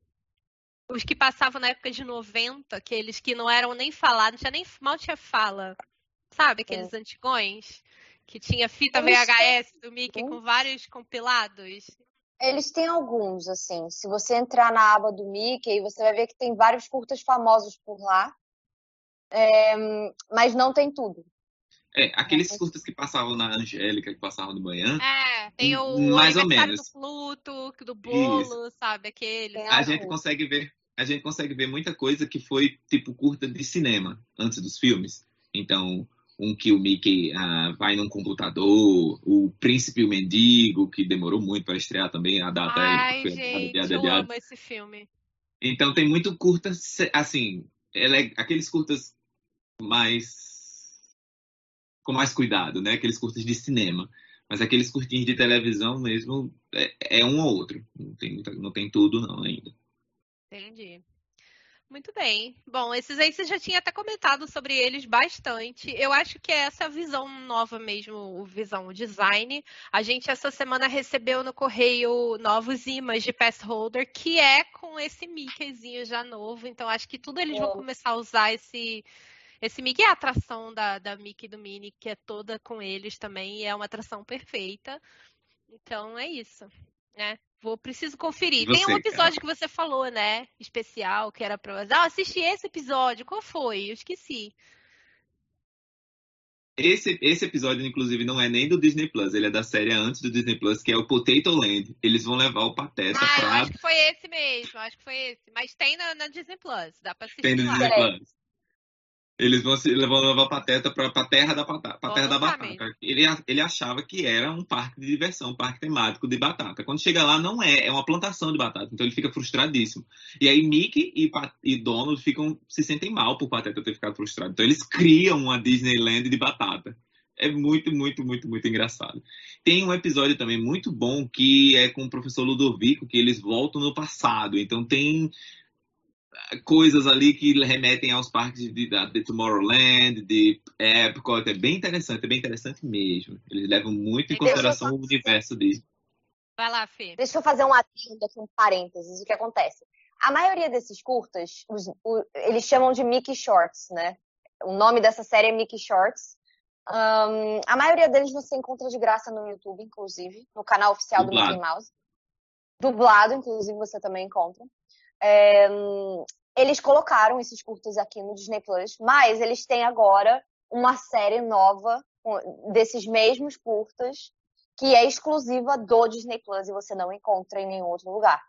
Os que passavam na época de 90, aqueles que não eram nem falados, tinha nem mal tinha fala. Sabe, aqueles é. antigões? Que tinha fita VHS do Mickey com vários compilados. Eles têm alguns, assim. Se você entrar na aba do Mickey, você vai ver que tem vários curtas famosos por lá. É, mas não tem tudo. É, aqueles curtas que passavam na Angélica, que passavam de manhã. É, tem o mais ou menos. do Pluto, do bolo, Isso. sabe? Aquele. A gente consegue ver, a gente consegue ver muita coisa que foi tipo curta de cinema antes dos filmes. Então, um que o Mickey ah, vai num computador, o Príncipe e o Mendigo, que demorou muito para estrear também, a data Ai, é, gente, adiada, eu amo esse filme. Então tem muito curta, assim, é, aqueles curtas mais com mais cuidado, né? Aqueles curtas de cinema. Mas aqueles curtinhos de televisão mesmo é, é um ou outro. Não tem, não tem tudo, não, ainda. Entendi. Muito bem. Bom, esses aí você já tinha até comentado sobre eles bastante. Eu acho que é essa visão nova mesmo, visão o design. A gente essa semana recebeu no correio novos imãs de pass holder, que é com esse Mickeyzinho já novo. Então acho que tudo eles vão começar a usar esse esse Mickey é a atração da, da Mickey e do Minnie, que é toda com eles também, e é uma atração perfeita. Então é isso, né? Vou preciso conferir. Você, Tem um episódio cara? que você falou, né? Especial, que era pra. Ah, assisti esse episódio. Qual foi? Eu esqueci. Esse, esse episódio, inclusive, não é nem do Disney Plus, ele é da série antes do Disney Plus, que é o Potato Land. Eles vão levar o Pateta ah, pra. acho que foi esse mesmo, acho que foi esse. Mas tem na, na Disney Plus, dá pra assistir. Tem no lá. Disney Plus. Eles vão, se, vão levar a Pateta para a terra, da, pra terra da batata. Ele, ele achava que era um parque de diversão, um parque temático de batata. Quando chega lá, não é, é uma plantação de batata. Então ele fica frustradíssimo. E aí Mickey e, e Donald ficam, se sentem mal por Pateta ter ficado frustrado. Então eles criam uma Disneyland de batata. É muito, muito, muito, muito engraçado. Tem um episódio também muito bom que é com o professor Ludovico, que eles voltam no passado. Então tem coisas ali que remetem aos parques de, de Tomorrowland, de Epcot. É bem interessante, é bem interessante mesmo. Eles levam muito em consideração o universo dele. Vai lá, Fê. Deixa eu fazer um adendo aqui, um parênteses. O que acontece? A maioria desses curtas, os, o, eles chamam de Mickey Shorts, né? O nome dessa série é Mickey Shorts. Um, a maioria deles você encontra de graça no YouTube, inclusive, no canal oficial Dublado. do Mickey Mouse. Dublado, inclusive, você também encontra. É, eles colocaram esses curtas aqui no Disney Plus, mas eles têm agora uma série nova desses mesmos curtas que é exclusiva do Disney Plus e você não encontra em nenhum outro lugar.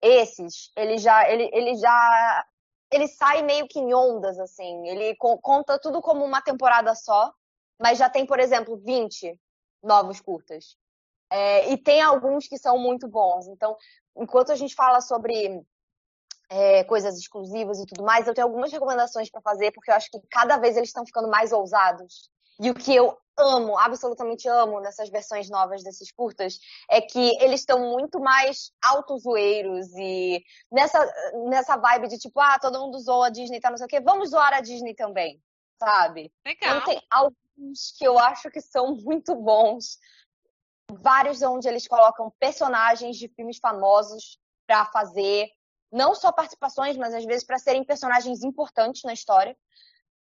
Esses, ele já, ele, ele já, ele sai meio que em ondas assim. Ele conta tudo como uma temporada só, mas já tem, por exemplo, 20 novos curtas. É, e tem alguns que são muito bons. Então, enquanto a gente fala sobre é, coisas exclusivas e tudo mais, eu tenho algumas recomendações para fazer, porque eu acho que cada vez eles estão ficando mais ousados. E o que eu amo, absolutamente amo nessas versões novas desses curtas, é que eles estão muito mais autozoeiros e nessa, nessa vibe de tipo, ah, todo mundo zoa a Disney, tá não sei o quê, vamos zoar a Disney também, sabe? Legal. Então tem alguns que eu acho que são muito bons. Vários onde eles colocam personagens de filmes famosos para fazer não só participações, mas às vezes para serem personagens importantes na história.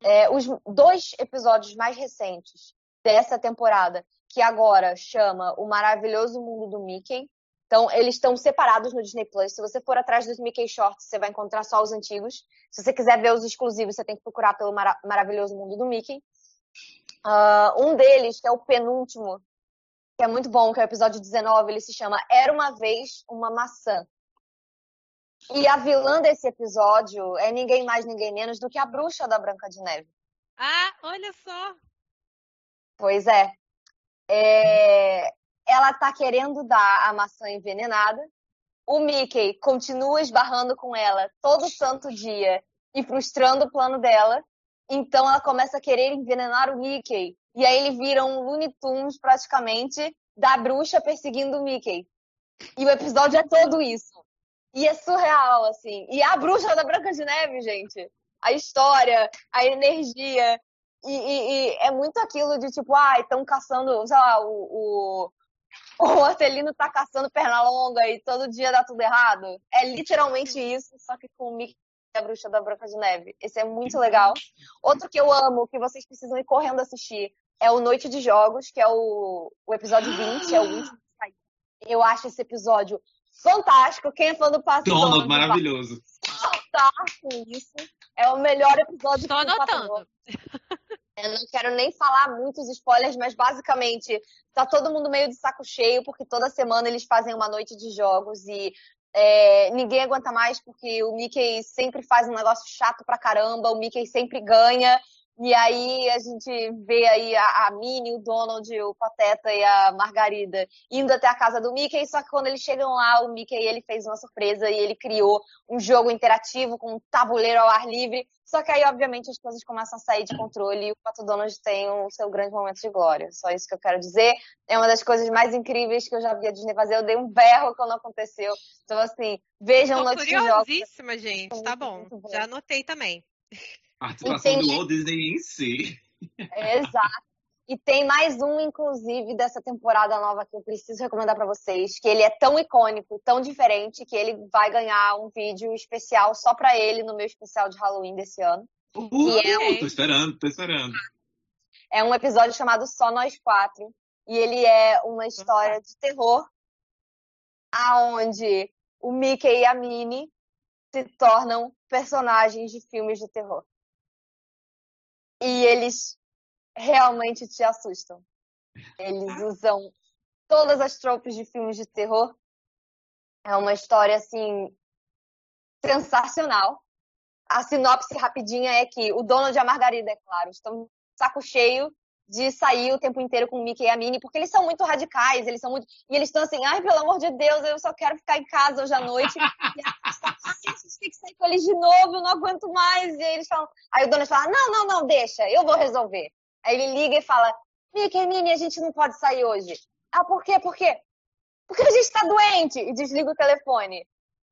É, os dois episódios mais recentes dessa temporada, que agora chama O Maravilhoso Mundo do Mickey. Então, eles estão separados no Disney Plus. Se você for atrás dos Mickey Shorts, você vai encontrar só os antigos. Se você quiser ver os exclusivos, você tem que procurar pelo Mar Maravilhoso Mundo do Mickey. Uh, um deles, que é o penúltimo, que é muito bom, que é o episódio 19, ele se chama Era uma Vez uma Maçã. E a vilã desse episódio é ninguém mais, ninguém menos do que a bruxa da Branca de Neve. Ah, olha só. Pois é. é... Ela tá querendo dar a maçã envenenada. O Mickey continua esbarrando com ela todo santo dia e frustrando o plano dela. Então ela começa a querer envenenar o Mickey. E aí ele vira um Looney Tunes praticamente da bruxa perseguindo o Mickey. E o episódio é todo isso. E é surreal, assim. E a bruxa da Branca de Neve, gente. A história, a energia. E, e, e é muito aquilo de tipo, ah, estão caçando, sei lá, o, o, o Hortelino tá caçando perna longa e todo dia dá tudo errado. É literalmente isso, só que com o Mickey a Bruxa da Branca de Neve. Esse é muito legal. Outro que eu amo, que vocês precisam ir correndo assistir, é o Noite de Jogos, que é o, o episódio 20, é o último que saiu. Eu acho esse episódio fantástico. Quem é fã do Passo Donald, maravilhoso. Tá com isso. É o melhor episódio Estou anotando. Eu não quero nem falar muitos spoilers, mas basicamente tá todo mundo meio de saco cheio, porque toda semana eles fazem uma noite de jogos e é, ninguém aguenta mais porque o Mickey sempre faz um negócio chato pra caramba, o Mickey sempre ganha. E aí a gente vê aí a, a Minnie, o Donald, o Pateta e a Margarida indo até a casa do Mickey, só que quando eles chegam lá, o Mickey ele fez uma surpresa e ele criou um jogo interativo com um tabuleiro ao ar livre. Só que aí, obviamente, as coisas começam a sair de controle e o Pato Donald tem o seu grande momento de glória. Só isso que eu quero dizer. É uma das coisas mais incríveis que eu já vi a Disney fazer. Eu dei um berro quando aconteceu. Então, assim, vejam Tô Noite de Jogos. curiosíssima, gente. Tá bom. bom. Já anotei também. Participação Entendi. do Walt Disney em si. Exato. E tem mais um, inclusive, dessa temporada nova que eu preciso recomendar para vocês, que ele é tão icônico, tão diferente, que ele vai ganhar um vídeo especial só para ele no meu especial de Halloween desse ano. Uh, é um... Tô esperando, tô esperando. É um episódio chamado Só Nós Quatro. E ele é uma história de terror, aonde o Mickey e a Minnie se tornam personagens de filmes de terror. E eles realmente te assustam. Eles ah. usam todas as tropes de filmes de terror. É uma história, assim, sensacional. A sinopse rapidinha é que o Donald e a Margarida, é claro, estão saco cheio de sair o tempo inteiro com o Mickey e a Minnie, porque eles são muito radicais, eles são muito. E eles estão assim, ai, pelo amor de Deus, eu só quero ficar em casa hoje à noite. e a gente tem que sair com eles de novo, eu não aguento mais. E aí eles falam. Aí o Donald fala, não, não, não, deixa, eu vou resolver. Aí ele liga e fala, Mickey, Minnie, a gente não pode sair hoje. Ah, por quê? Por quê? Porque a gente tá doente. E desliga o telefone.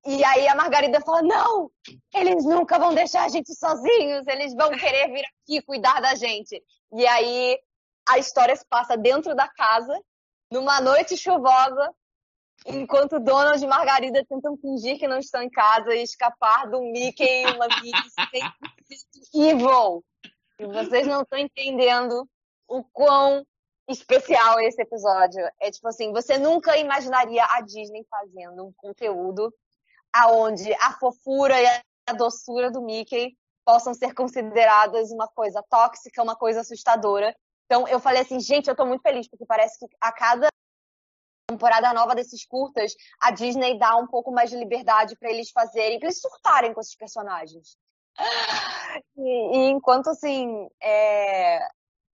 E aí a Margarida fala: Não, eles nunca vão deixar a gente sozinhos, eles vão querer vir aqui cuidar da gente. E aí a história se passa dentro da casa, numa noite chuvosa, enquanto Donald e Margarida tentam fingir que não estão em casa e escapar do Mickey e uma Minnie evil. E vocês não estão entendendo o quão especial esse episódio. É tipo assim, você nunca imaginaria a Disney fazendo um conteúdo aonde a fofura e a doçura do Mickey possam ser consideradas uma coisa tóxica, uma coisa assustadora. Então eu falei assim, gente, eu tô muito feliz, porque parece que a cada temporada nova desses curtas, a Disney dá um pouco mais de liberdade para eles fazerem, para eles surtarem com esses personagens. E, e enquanto assim, é,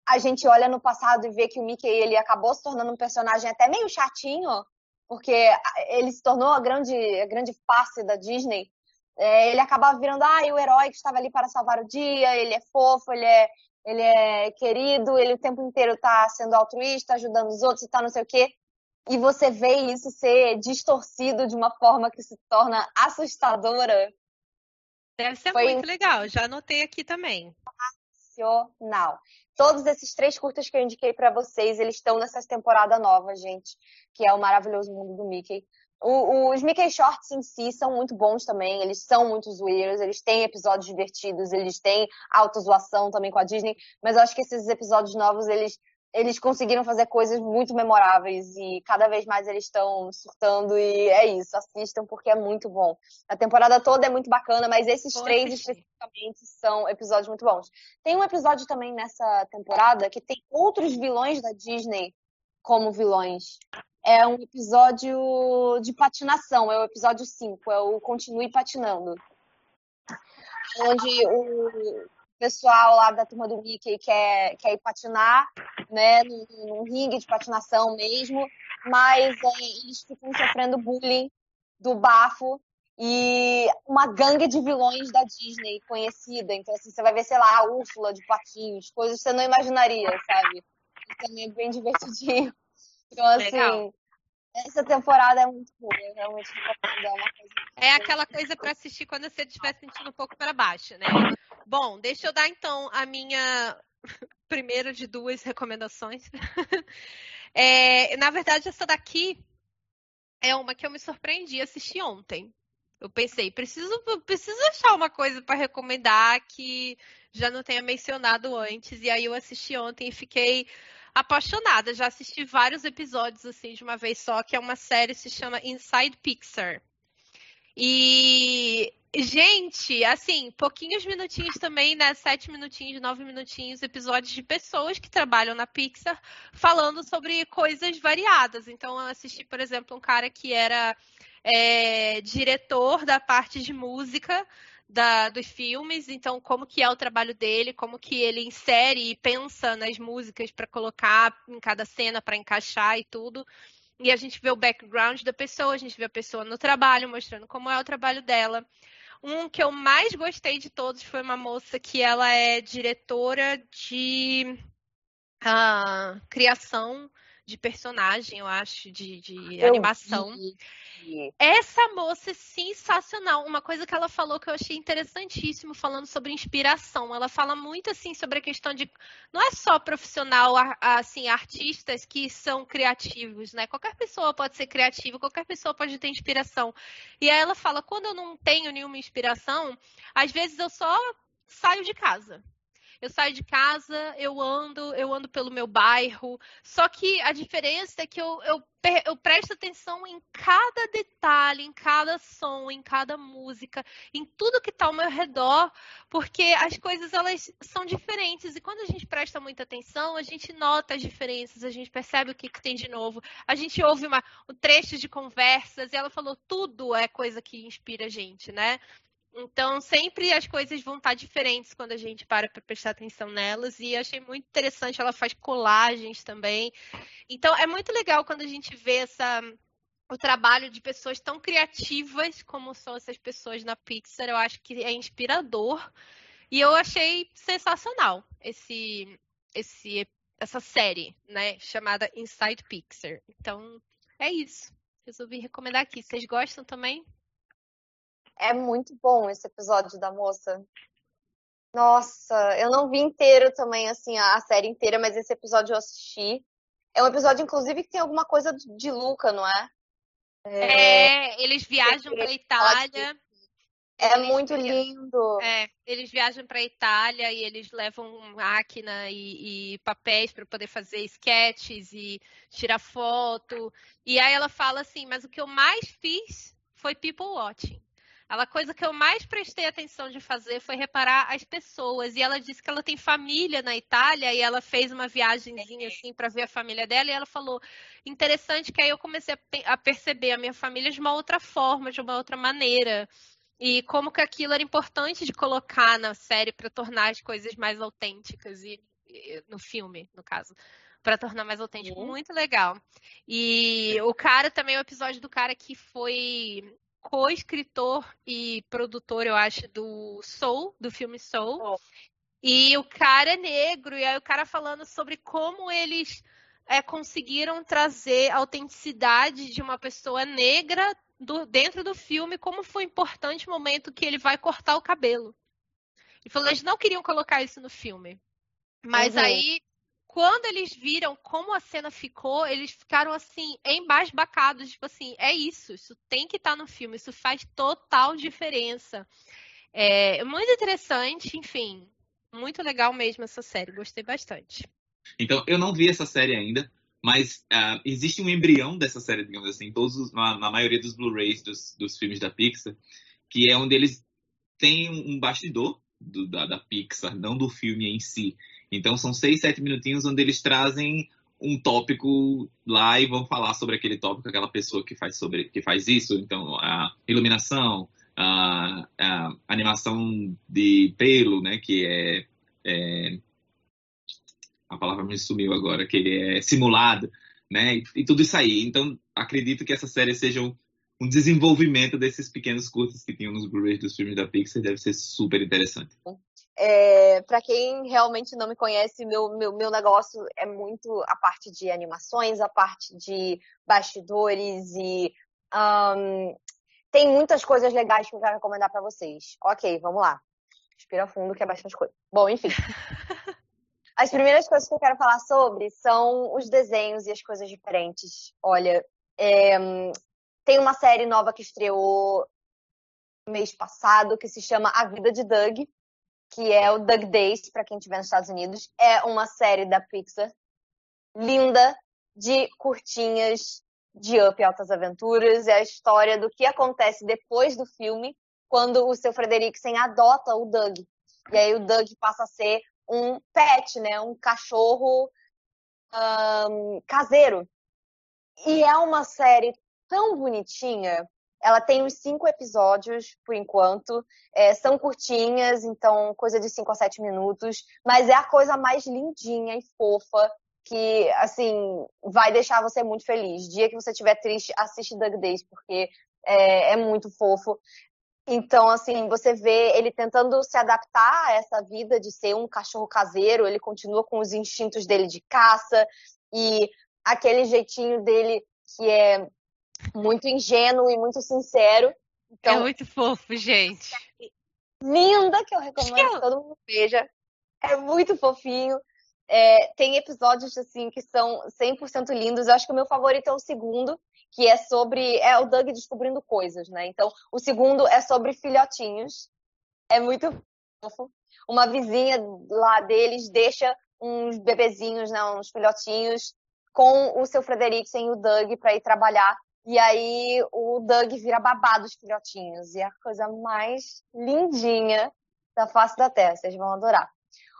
a gente olha no passado e vê que o Mickey ele acabou se tornando um personagem até meio chatinho, porque ele se tornou a grande, a grande face da Disney. É, ele acabava virando ah, o herói que estava ali para salvar o dia, ele é fofo, ele é, ele é querido, ele o tempo inteiro está sendo altruísta, ajudando os outros e tal, não sei o quê. E você vê isso ser distorcido de uma forma que se torna assustadora. Deve ser Foi muito legal, já anotei aqui também. Nacional. Todos esses três curtas que eu indiquei para vocês, eles estão nessa temporada nova, gente, que é o maravilhoso mundo do Mickey. O, os Mickey Shorts em si são muito bons também, eles são muito zoeiros, eles têm episódios divertidos, eles têm autozoação também com a Disney, mas eu acho que esses episódios novos, eles eles conseguiram fazer coisas muito memoráveis e cada vez mais eles estão surtando e é isso, assistam porque é muito bom. A temporada toda é muito bacana, mas esses três especificamente são episódios muito bons. Tem um episódio também nessa temporada que tem outros vilões da Disney como vilões. é um episódio de patinação, é o episódio 5, é o Continue Patinando. Onde o pessoal lá da turma do Mickey quer, quer ir patinar, né, num, num ringue de patinação mesmo, mas é, eles ficam sofrendo bullying do bafo e uma gangue de vilões da Disney conhecida. Então, assim, você vai ver, sei lá, a Úrsula de patinhos, coisas que você não imaginaria, sabe? Também é bem divertidinho. Então, assim. Essa temporada é muito boa, realmente é uma coisa. É aquela coisa para assistir quando você estiver sentindo um pouco para baixo, né? Bom, deixa eu dar então a minha primeira de duas recomendações. é, na verdade, essa daqui é uma que eu me surpreendi assistir ontem. Eu pensei, preciso, preciso achar uma coisa para recomendar que já não tenha mencionado antes. E aí eu assisti ontem e fiquei apaixonada. Já assisti vários episódios assim de uma vez só, que é uma série que se chama Inside Pixar. E gente, assim, pouquinhos minutinhos também, né? Sete minutinhos, nove minutinhos, episódios de pessoas que trabalham na Pixar falando sobre coisas variadas. Então, eu assisti, por exemplo, um cara que era é, diretor da parte de música da, dos filmes, então como que é o trabalho dele, como que ele insere e pensa nas músicas para colocar em cada cena para encaixar e tudo. E a gente vê o background da pessoa, a gente vê a pessoa no trabalho, mostrando como é o trabalho dela. Um que eu mais gostei de todos foi uma moça que ela é diretora de uh, criação de personagem, eu acho, de, de animação. Vi. Essa moça é sensacional. Uma coisa que ela falou que eu achei interessantíssimo, falando sobre inspiração. Ela fala muito assim sobre a questão de não é só profissional, assim, artistas que são criativos, né? Qualquer pessoa pode ser criativa, qualquer pessoa pode ter inspiração. E aí ela fala, quando eu não tenho nenhuma inspiração, às vezes eu só saio de casa. Eu saio de casa, eu ando, eu ando pelo meu bairro. Só que a diferença é que eu, eu, eu presto atenção em cada detalhe, em cada som, em cada música, em tudo que está ao meu redor, porque as coisas elas são diferentes. E quando a gente presta muita atenção, a gente nota as diferenças, a gente percebe o que, que tem de novo. A gente ouve uma, um trecho de conversas e ela falou tudo é coisa que inspira a gente, né? Então, sempre as coisas vão estar diferentes quando a gente para para prestar atenção nelas. E achei muito interessante, ela faz colagens também. Então, é muito legal quando a gente vê essa, o trabalho de pessoas tão criativas como são essas pessoas na Pixar. Eu acho que é inspirador. E eu achei sensacional esse, esse, essa série, né? Chamada Inside Pixar. Então, é isso. Resolvi recomendar aqui. Vocês gostam também? É muito bom esse episódio da moça. Nossa, eu não vi inteiro também, assim, a série inteira, mas esse episódio eu assisti. É um episódio, inclusive, que tem alguma coisa de Luca, não é? É, é eles viajam para Itália. É eles, muito lindo. É, eles viajam para Itália e eles levam máquina e, e papéis para poder fazer sketches e tirar foto. E aí ela fala assim, mas o que eu mais fiz foi people watching. A coisa que eu mais prestei atenção de fazer foi reparar as pessoas. E ela disse que ela tem família na Itália e ela fez uma viagemzinha assim para ver a família dela. E ela falou: interessante que aí eu comecei a perceber a minha família de uma outra forma, de uma outra maneira. E como que aquilo era importante de colocar na série para tornar as coisas mais autênticas e, e no filme, no caso para tornar mais autêntico. Uhum. Muito legal. E o cara também, o episódio do cara que foi co-escritor e produtor, eu acho, do Soul, do filme Soul. Oh. E o cara é negro, e aí o cara falando sobre como eles é, conseguiram trazer a autenticidade de uma pessoa negra do, dentro do filme, como foi importante o momento que ele vai cortar o cabelo. E falou, eles não queriam colocar isso no filme. Mas uhum. aí quando eles viram como a cena ficou, eles ficaram assim, embasbacados, tipo assim, é isso, isso tem que estar tá no filme, isso faz total diferença. É muito interessante, enfim, muito legal mesmo essa série, gostei bastante. Então, eu não vi essa série ainda, mas uh, existe um embrião dessa série, digamos assim, todos os, na, na, maioria dos Blu-rays dos, dos, filmes da Pixar, que é onde eles têm um bastidor do, da, da Pixar, não do filme em si. Então são seis, sete minutinhos onde eles trazem um tópico lá e vão falar sobre aquele tópico, aquela pessoa que faz, sobre, que faz isso. Então, a iluminação, a, a animação de pelo, né, que é, é, a palavra me sumiu agora, que é simulado, né, e, e tudo isso aí. Então, acredito que essa série seja um, um desenvolvimento desses pequenos curtos que tinham nos Blu-rays dos filmes da Pixar, deve ser super interessante. É, para quem realmente não me conhece, meu, meu, meu negócio é muito a parte de animações, a parte de bastidores e um, tem muitas coisas legais que eu quero recomendar para vocês. Ok, vamos lá. Respira fundo que é bastante coisa. Bom, enfim. As primeiras coisas que eu quero falar sobre são os desenhos e as coisas diferentes. Olha, é, tem uma série nova que estreou mês passado que se chama A Vida de Doug que é o Doug Days, para quem estiver nos Estados Unidos. É uma série da Pixar linda, de curtinhas, de Up Altas Aventuras. É a história do que acontece depois do filme, quando o seu Frederiksen adota o Doug. E aí o Doug passa a ser um pet, né? Um cachorro um, caseiro. E é uma série tão bonitinha ela tem uns cinco episódios, por enquanto. É, são curtinhas, então coisa de cinco a sete minutos. Mas é a coisa mais lindinha e fofa que, assim, vai deixar você muito feliz. Dia que você estiver triste, assiste Doug Days, porque é, é muito fofo. Então, assim, você vê ele tentando se adaptar a essa vida de ser um cachorro caseiro, ele continua com os instintos dele de caça e aquele jeitinho dele que é muito ingênuo e muito sincero. Então, é muito fofo, gente. Linda, que eu recomendo que todo mundo veja. É muito fofinho. É, tem episódios, assim, que são 100% lindos. Eu acho que o meu favorito é o segundo, que é sobre... É o Doug descobrindo coisas, né? Então, o segundo é sobre filhotinhos. É muito fofo. Uma vizinha lá deles deixa uns bebezinhos, né, uns filhotinhos, com o seu Frederiksen e o Doug para ir trabalhar e aí o Doug vira babá dos filhotinhos. E é a coisa mais lindinha da face da Terra. Vocês vão adorar.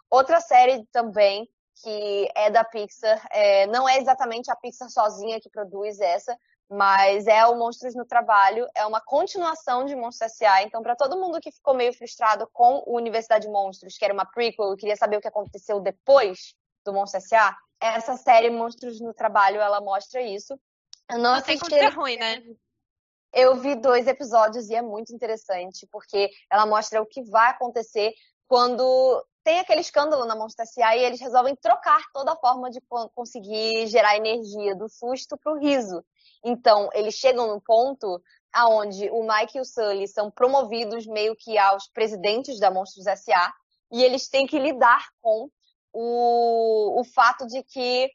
Outra série também que é da Pixar, é, não é exatamente a Pixar sozinha que produz essa, mas é o Monstros no Trabalho, é uma continuação de Monstros S.A. Então, para todo mundo que ficou meio frustrado com o Universidade Monstros, que era uma prequel e queria saber o que aconteceu depois do Monstros S.A., essa série Monstros no Trabalho, ela mostra isso. Eu não, como é ruim, né? Eu vi dois episódios e é muito interessante, porque ela mostra o que vai acontecer quando tem aquele escândalo na Monster S.A. e eles resolvem trocar toda a forma de conseguir gerar energia do susto para o riso. Então, eles chegam no ponto aonde o Mike e o Sully são promovidos meio que aos presidentes da Monstros S.A. e eles têm que lidar com o, o fato de que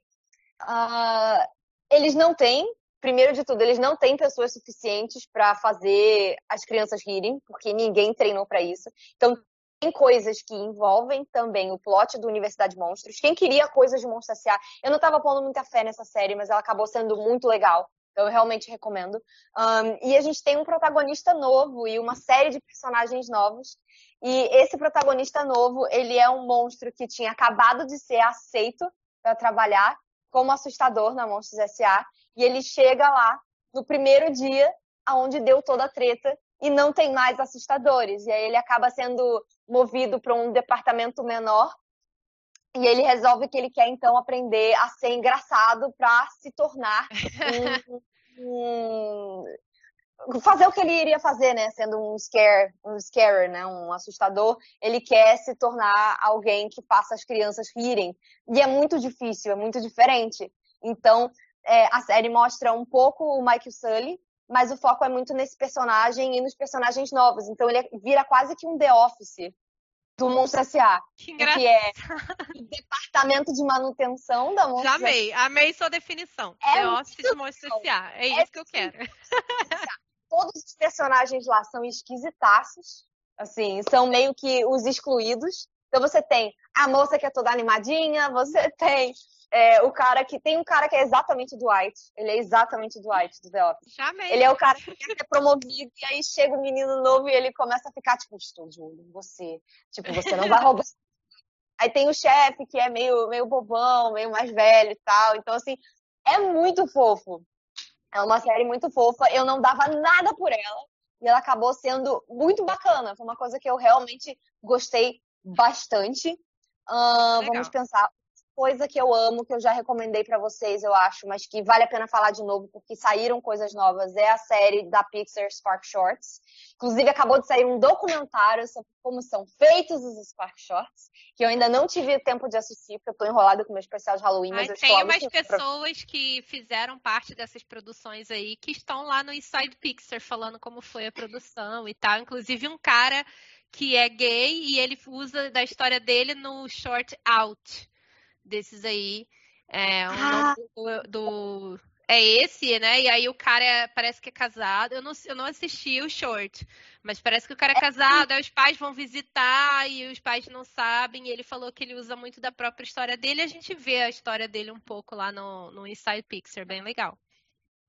uh, eles não têm primeiro de tudo, eles não têm pessoas suficientes para fazer as crianças rirem, porque ninguém treinou para isso. Então, tem coisas que envolvem também o plot do Universidade Monstros. Quem queria coisas de Monstros S.A., eu não estava pondo muita fé nessa série, mas ela acabou sendo muito legal. Então, eu realmente recomendo. Um, e a gente tem um protagonista novo e uma série de personagens novos. E esse protagonista novo, ele é um monstro que tinha acabado de ser aceito para trabalhar como assustador na Monstros S.A. E ele chega lá no primeiro dia, aonde deu toda a treta, e não tem mais assustadores. E aí ele acaba sendo movido para um departamento menor. E ele resolve que ele quer então aprender a ser engraçado para se tornar um, um, fazer o que ele iria fazer, né? Sendo um scare, um scarer, né? Um assustador, ele quer se tornar alguém que faça as crianças rirem. E é muito difícil, é muito diferente. Então, é, a série mostra um pouco o Mike Sully, mas o foco é muito nesse personagem e nos personagens novos. Então ele vira quase que um The Office do Monstro S.A. Que, que é o departamento de manutenção da Monstro Já amei, amei sua definição. É The Office de Monstro S.A. É, é isso que eu quero. Todos os personagens lá são esquisitaços, assim, são meio que os excluídos. Então você tem a moça que é toda animadinha, você tem é, o cara que. Tem um cara que é exatamente do White. Ele é exatamente do White, do The Office. Chamei. Ele é o cara que quer ser promovido, e aí chega um menino novo e ele começa a ficar, tipo, estou de olho em você. Tipo, você não vai roubar. Aí tem o chefe, que é meio, meio bobão, meio mais velho e tal. Então, assim, é muito fofo. É uma série muito fofa. Eu não dava nada por ela. E ela acabou sendo muito bacana. Foi uma coisa que eu realmente gostei bastante. Uh, vamos pensar coisa que eu amo, que eu já recomendei para vocês, eu acho, mas que vale a pena falar de novo, porque saíram coisas novas, é a série da Pixar Spark Shorts. Inclusive, acabou de sair um documentário sobre como são feitos os Spark Shorts, que eu ainda não tive tempo de assistir, porque eu tô enrolada com o meu especial de Halloween, mas, mas Tem umas pessoas pra... que fizeram parte dessas produções aí, que estão lá no Inside Pixar, falando como foi a produção e tal. Inclusive, um cara que é gay e ele usa da história dele no short Out desses aí. É, ah. do, do, é esse, né? E aí o cara é, parece que é casado. Eu não, eu não assisti o short, mas parece que o cara é, é casado, aí os pais vão visitar e os pais não sabem. E ele falou que ele usa muito da própria história dele. A gente vê a história dele um pouco lá no, no Inside Pixar, bem legal.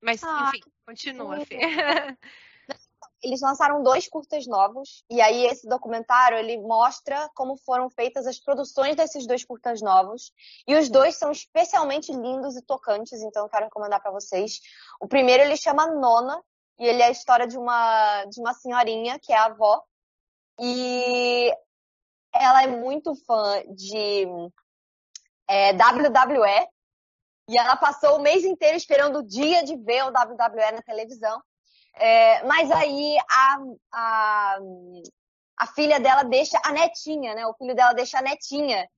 Mas, ah, enfim, continua, Fê. eles lançaram dois curtas novos e aí esse documentário ele mostra como foram feitas as produções desses dois curtas novos e os dois são especialmente lindos e tocantes, então eu quero recomendar para vocês. O primeiro ele chama Nona e ele é a história de uma de uma senhorinha que é a avó e ela é muito fã de é, WWE e ela passou o mês inteiro esperando o dia de ver o WWE na televisão. É, mas aí a, a, a filha dela deixa a netinha, né? O filho dela deixa a netinha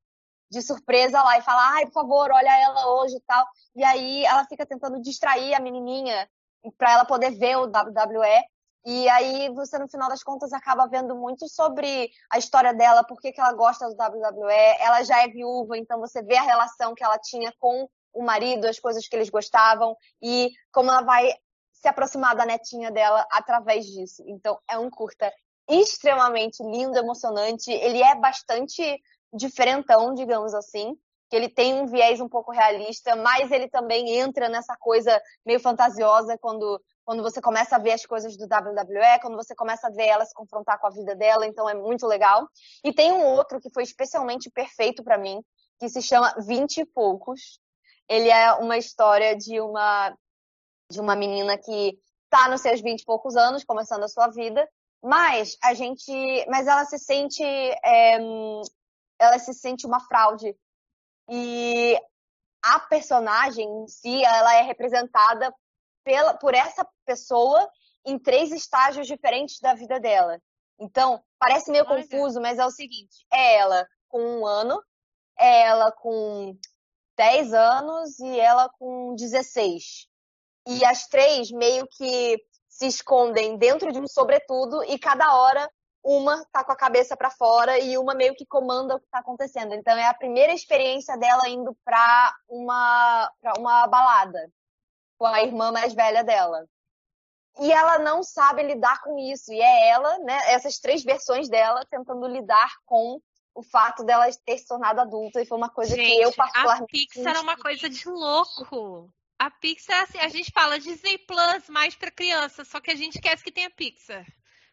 de surpresa lá e fala, ai, por favor, olha ela hoje e tal. E aí ela fica tentando distrair a menininha para ela poder ver o WWE. E aí você, no final das contas, acaba vendo muito sobre a história dela, por que, que ela gosta do WWE. Ela já é viúva, então você vê a relação que ela tinha com o marido, as coisas que eles gostavam e como ela vai se aproximar da netinha dela através disso. Então, é um curta extremamente lindo, emocionante. Ele é bastante diferentão, digamos assim. Que ele tem um viés um pouco realista, mas ele também entra nessa coisa meio fantasiosa quando, quando você começa a ver as coisas do WWE, quando você começa a ver ela se confrontar com a vida dela, então é muito legal. E tem um outro que foi especialmente perfeito para mim, que se chama Vinte e Poucos. Ele é uma história de uma de uma menina que está nos seus vinte e poucos anos, começando a sua vida, mas a gente, mas ela se sente, é, ela se sente uma fraude e a personagem em si, ela é representada pela, por essa pessoa em três estágios diferentes da vida dela. Então, parece meio Olha. confuso, mas é o seguinte: é ela com um ano, é ela com 10 anos e ela com 16 e as três meio que se escondem dentro de um sobretudo e cada hora uma tá com a cabeça para fora e uma meio que comanda o que tá acontecendo. Então é a primeira experiência dela indo para uma pra uma balada com a irmã mais velha dela. E ela não sabe lidar com isso. E é ela, né, essas três versões dela tentando lidar com o fato dela ter se tornado adulta e foi uma coisa Gente, que eu particularmente a Pixar é uma coisa de louco. A Pixar, assim, a gente fala Disney Plus mais para criança, só que a gente esquece que tem a Pixar,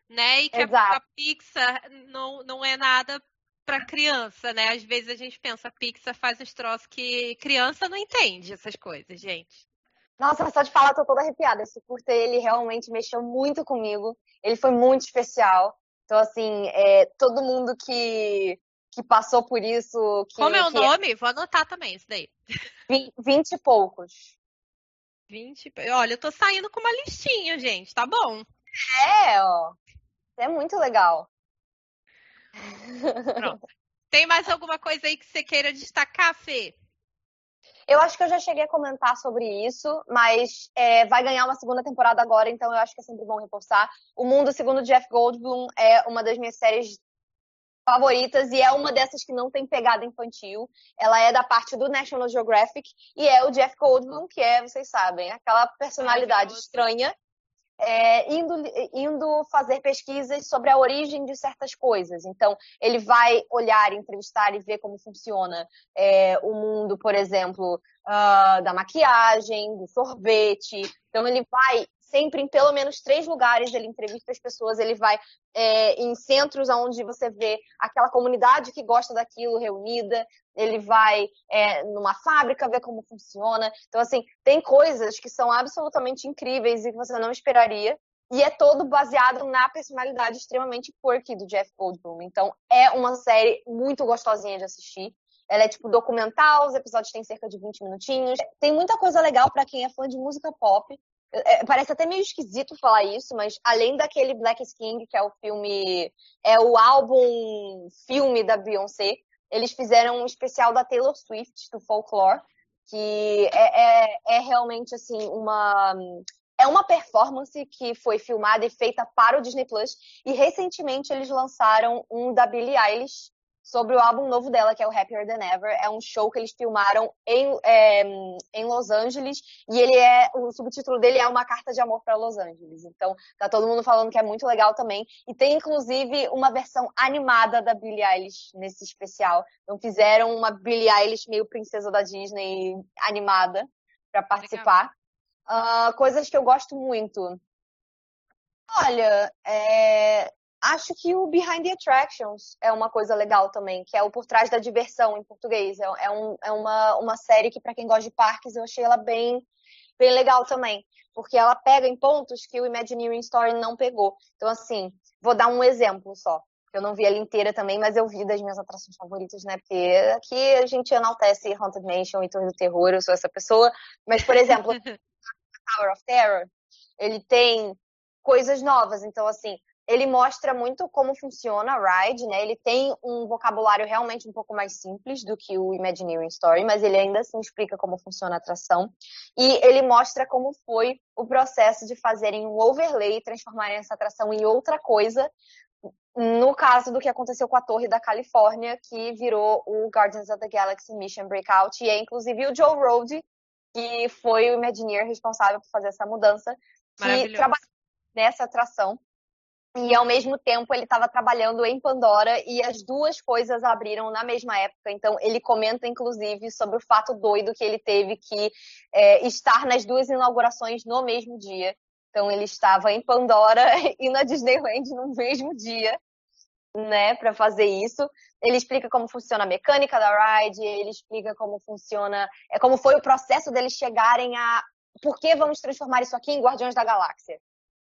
né? E que a, a, Pixar não, não é nada para criança, né? Às vezes a gente pensa, a Pixar faz uns troços que criança não entende essas coisas, gente. Nossa, só de falar, eu tô toda arrepiada. Esse curta, ele realmente mexeu muito comigo. Ele foi muito especial. Então, assim, é, todo mundo que, que passou por isso... Que, Como é o que nome? Vou anotar também isso daí. Vinte e poucos. 20. Olha, eu tô saindo com uma listinha, gente, tá bom. É, ó. É muito legal. Pronto. Tem mais alguma coisa aí que você queira destacar, Fê? Eu acho que eu já cheguei a comentar sobre isso, mas é, vai ganhar uma segunda temporada agora, então eu acho que é sempre bom reforçar. O Mundo, segundo Jeff Goldblum, é uma das minhas séries favoritas e é uma dessas que não tem pegada infantil. Ela é da parte do National Geographic e é o Jeff Goldblum, que é, vocês sabem, aquela personalidade estranha, é, indo, indo fazer pesquisas sobre a origem de certas coisas. Então, ele vai olhar, entrevistar e ver como funciona é, o mundo, por exemplo, uh, da maquiagem, do sorvete. Então, ele vai sempre em pelo menos três lugares. Ele entrevista as pessoas, ele vai é, em centros onde você vê aquela comunidade que gosta daquilo reunida. Ele vai é, numa fábrica ver como funciona. Então, assim, tem coisas que são absolutamente incríveis e que você não esperaria. E é todo baseado na personalidade extremamente quirky do Jeff Goldblum. Então, é uma série muito gostosinha de assistir. Ela é tipo documental, os episódios têm cerca de 20 minutinhos. Tem muita coisa legal para quem é fã de música pop. É, parece até meio esquisito falar isso, mas além daquele Black King, que é o filme, é o álbum filme da Beyoncé, eles fizeram um especial da Taylor Swift, do Folklore, que é, é, é realmente assim uma é uma performance que foi filmada e feita para o Disney Plus e recentemente eles lançaram um da Billie Eilish sobre o álbum novo dela, que é o Happier Than Ever. É um show que eles filmaram em, é, em Los Angeles e ele é o subtítulo dele é uma carta de amor para Los Angeles. Então tá todo mundo falando que é muito legal também e tem inclusive uma versão animada da Billie Eilish nesse especial. Então fizeram uma Billie Eilish meio princesa da Disney animada para participar. Uh, coisas que eu gosto muito. Olha, é, Acho que o Behind the Attractions é uma coisa legal também, que é o Por Trás da Diversão em português. É, é, um, é uma, uma série que, para quem gosta de parques, eu achei ela bem, bem legal também. Porque ela pega em pontos que o Imagineering Story não pegou. Então, assim, vou dar um exemplo só. Eu não vi ela inteira também, mas eu vi das minhas atrações favoritas, né? Porque aqui a gente enaltece Haunted Mansion e Torre do Terror, eu sou essa pessoa. Mas, por exemplo, Tower of Terror, ele tem coisas novas. Então, assim, ele mostra muito como funciona a ride, né? Ele tem um vocabulário realmente um pouco mais simples do que o Imagineering Story, mas ele ainda assim explica como funciona a atração. E ele mostra como foi o processo de fazerem um overlay e transformarem essa atração em outra coisa. No caso do que aconteceu com a Torre da Califórnia, que virou o Guardians of the Galaxy Mission Breakout, e é inclusive o Joe Rohde, que foi o Imagineer responsável por fazer essa mudança, que trabalhou nessa atração e ao mesmo tempo ele estava trabalhando em Pandora e as duas coisas abriram na mesma época. Então ele comenta inclusive sobre o fato doido que ele teve que é, estar nas duas inaugurações no mesmo dia. Então ele estava em Pandora e na Disneyland no mesmo dia, né, para fazer isso. Ele explica como funciona a mecânica da ride, ele explica como funciona, é como foi o processo deles chegarem a por que vamos transformar isso aqui em Guardiões da Galáxia.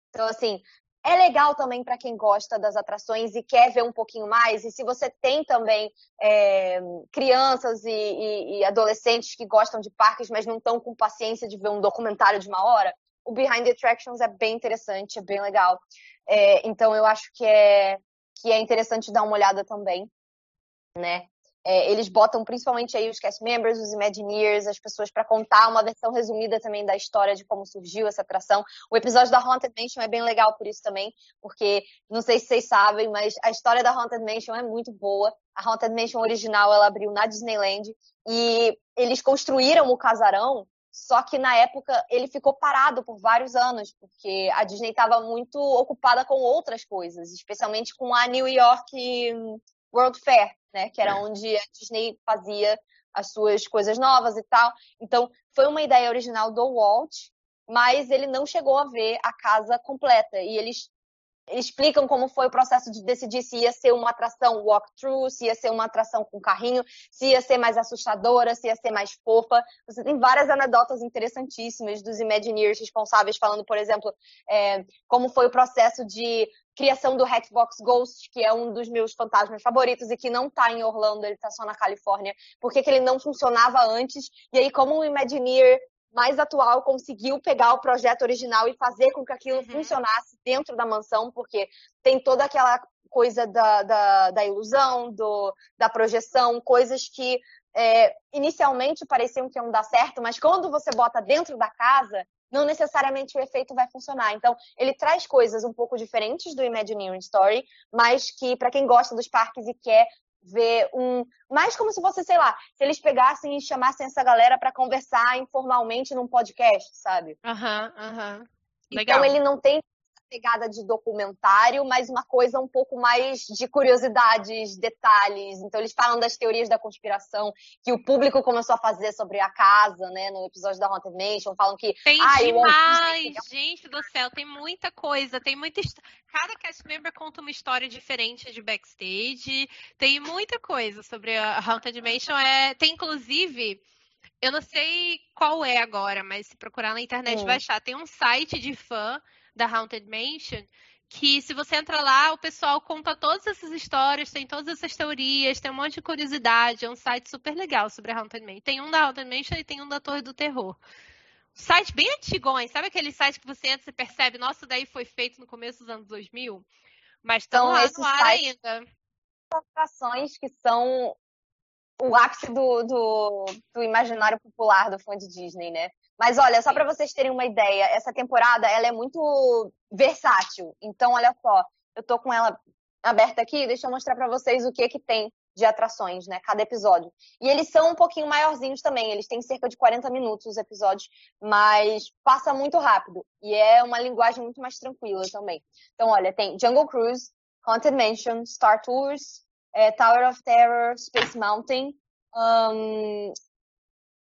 Então, assim, é legal também para quem gosta das atrações e quer ver um pouquinho mais. E se você tem também é, crianças e, e, e, adolescentes que gostam de parques, mas não estão com paciência de ver um documentário de uma hora, o Behind the Attractions é bem interessante, é bem legal. É, então eu acho que é, que é interessante dar uma olhada também, né? É, eles botam principalmente aí os cast members, os Imagineers, as pessoas para contar uma versão resumida também da história de como surgiu essa atração. O episódio da Haunted Mansion é bem legal por isso também, porque não sei se vocês sabem, mas a história da Haunted Mansion é muito boa. A Haunted Mansion original ela abriu na Disneyland e eles construíram o casarão só que na época ele ficou parado por vários anos, porque a Disney estava muito ocupada com outras coisas, especialmente com a New York World Fair, né? Que era é. onde a Disney fazia as suas coisas novas e tal. Então, foi uma ideia original do Walt, mas ele não chegou a ver a casa completa. E eles explicam como foi o processo de decidir se ia ser uma atração walkthrough, se ia ser uma atração com carrinho, se ia ser mais assustadora, se ia ser mais fofa. Você tem várias anedotas interessantíssimas dos Imagineers responsáveis falando, por exemplo, é, como foi o processo de criação do Hatchbox Ghost, que é um dos meus fantasmas favoritos e que não tá em Orlando, ele tá só na Califórnia. Por que, ele não funcionava antes? E aí, como o Imagineer mais atual conseguiu pegar o projeto original e fazer com que aquilo uhum. funcionasse dentro da mansão, porque tem toda aquela coisa da, da, da ilusão, do, da projeção, coisas que é, inicialmente pareciam que iam dar certo, mas quando você bota dentro da casa, não necessariamente o efeito vai funcionar. Então, ele traz coisas um pouco diferentes do Imagineering Story, mas que, para quem gosta dos parques e quer ver um. Mais como se fosse, sei lá, se eles pegassem e chamassem essa galera para conversar informalmente num podcast, sabe? Aham, uhum, aham. Uhum. Então ele não tem pegada de documentário, mas uma coisa um pouco mais de curiosidades, detalhes. Então eles falam das teorias da conspiração que o público começou a fazer sobre a casa, né, no episódio da Haunted Mansion, falam que tem ah, demais, gente do céu, tem muita coisa, tem muita cada cast member conta uma história diferente de backstage, tem muita coisa sobre a Haunted Mansion, é, tem inclusive eu não sei qual é agora, mas se procurar na internet vai achar. Tem um site de fã da Haunted Mansion que se você entra lá, o pessoal conta todas essas histórias, tem todas essas teorias, tem um monte de curiosidade, é um site super legal sobre a Haunted Mansion. Tem um da Haunted Mansion e tem um da Torre do Terror. Site bem antigões, sabe aquele site que você entra e percebe, nossa, daí foi feito no começo dos anos 2000? Mas estão então, lá no ar ainda. Atrações que são o ápice do, do, do, imaginário popular do fã de Disney, né? Mas olha, só para vocês terem uma ideia, essa temporada ela é muito versátil. Então, olha só, eu tô com ela aberta aqui, deixa eu mostrar para vocês o que que tem de atrações, né? Cada episódio. E eles são um pouquinho maiorzinhos também, eles têm cerca de 40 minutos os episódios, mas passa muito rápido. E é uma linguagem muito mais tranquila também. Então, olha, tem Jungle Cruise, Haunted Mansion, Star Tours, é, Tower of Terror, Space Mountain. Um,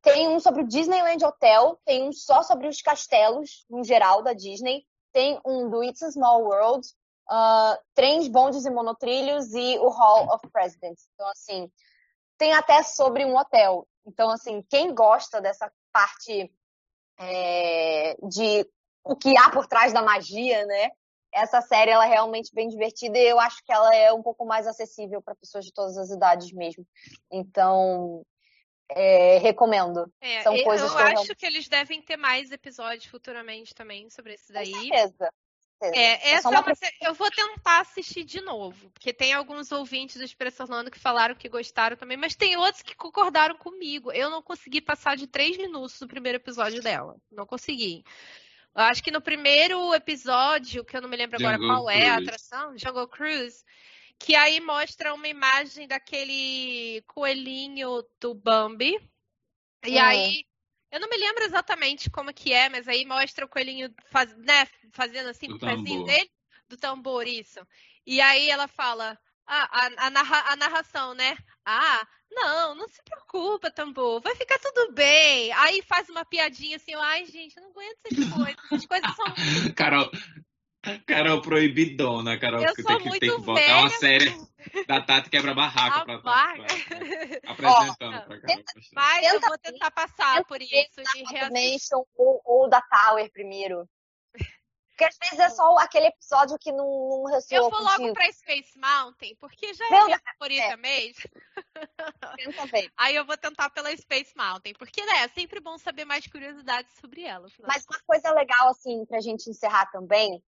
tem um sobre o Disneyland Hotel, tem um só sobre os castelos, no geral, da Disney. Tem um do It's a Small World, uh, trens, bondes e monotrilhos e o Hall of Presidents. Então, assim, tem até sobre um hotel. Então, assim, quem gosta dessa parte é, de o que há por trás da magia, né? essa série ela é realmente bem divertida e eu acho que ela é um pouco mais acessível para pessoas de todas as idades mesmo. Então, é, recomendo. É, São eu coisas eu que eu acho que eles devem ter mais episódios futuramente também sobre isso daí. Com certeza. É, é essa é uma... Uma... eu vou tentar assistir de novo, porque tem alguns ouvintes do Expresso Orlando que falaram que gostaram também, mas tem outros que concordaram comigo. Eu não consegui passar de três minutos do primeiro episódio dela. Não consegui. Eu acho que no primeiro episódio, que eu não me lembro agora Jungle qual Cruise. é a atração, Jungle Cruise, que aí mostra uma imagem daquele coelhinho do Bambi. E hum. aí, eu não me lembro exatamente como que é, mas aí mostra o coelhinho faz, né, fazendo assim do o pezinho dele, do tambor, isso. E aí ela fala, a, a, a, narra, a narração, né? Ah, não, não se preocupa, tambor, vai ficar tudo bem. Aí faz uma piadinha assim, ai, gente, eu não aguento essas coisas. Essas coisas são. Carol, Carol proibidona, Carol, eu que tem que, tem que botar uma série da Tati quebra barraco pra, pra, apresentando oh, pra Carol. Mas eu vou tentar passar por isso de reassistir. Ou, ou da Tower primeiro. Porque às vezes é só aquele episódio que não, não ressoa Eu vou contigo. logo pra Space Mountain, porque já é a minha favorita é. mesmo. Aí eu vou tentar pela Space Mountain, porque né, é sempre bom saber mais curiosidades sobre ela. Mas uma coisa legal, assim, pra gente encerrar também,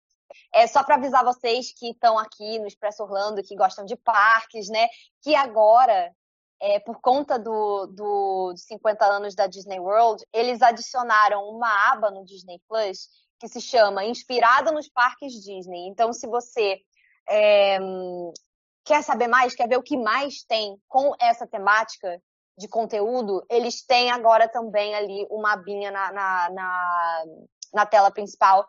é só para avisar vocês que estão aqui no Expresso Orlando, que gostam de parques, né? Que agora, é, por conta do, do, dos 50 anos da Disney World, eles adicionaram uma aba no Disney Plus que se chama Inspirada nos Parques Disney. Então, se você é, quer saber mais, quer ver o que mais tem com essa temática de conteúdo, eles têm agora também ali uma abinha na, na, na, na tela principal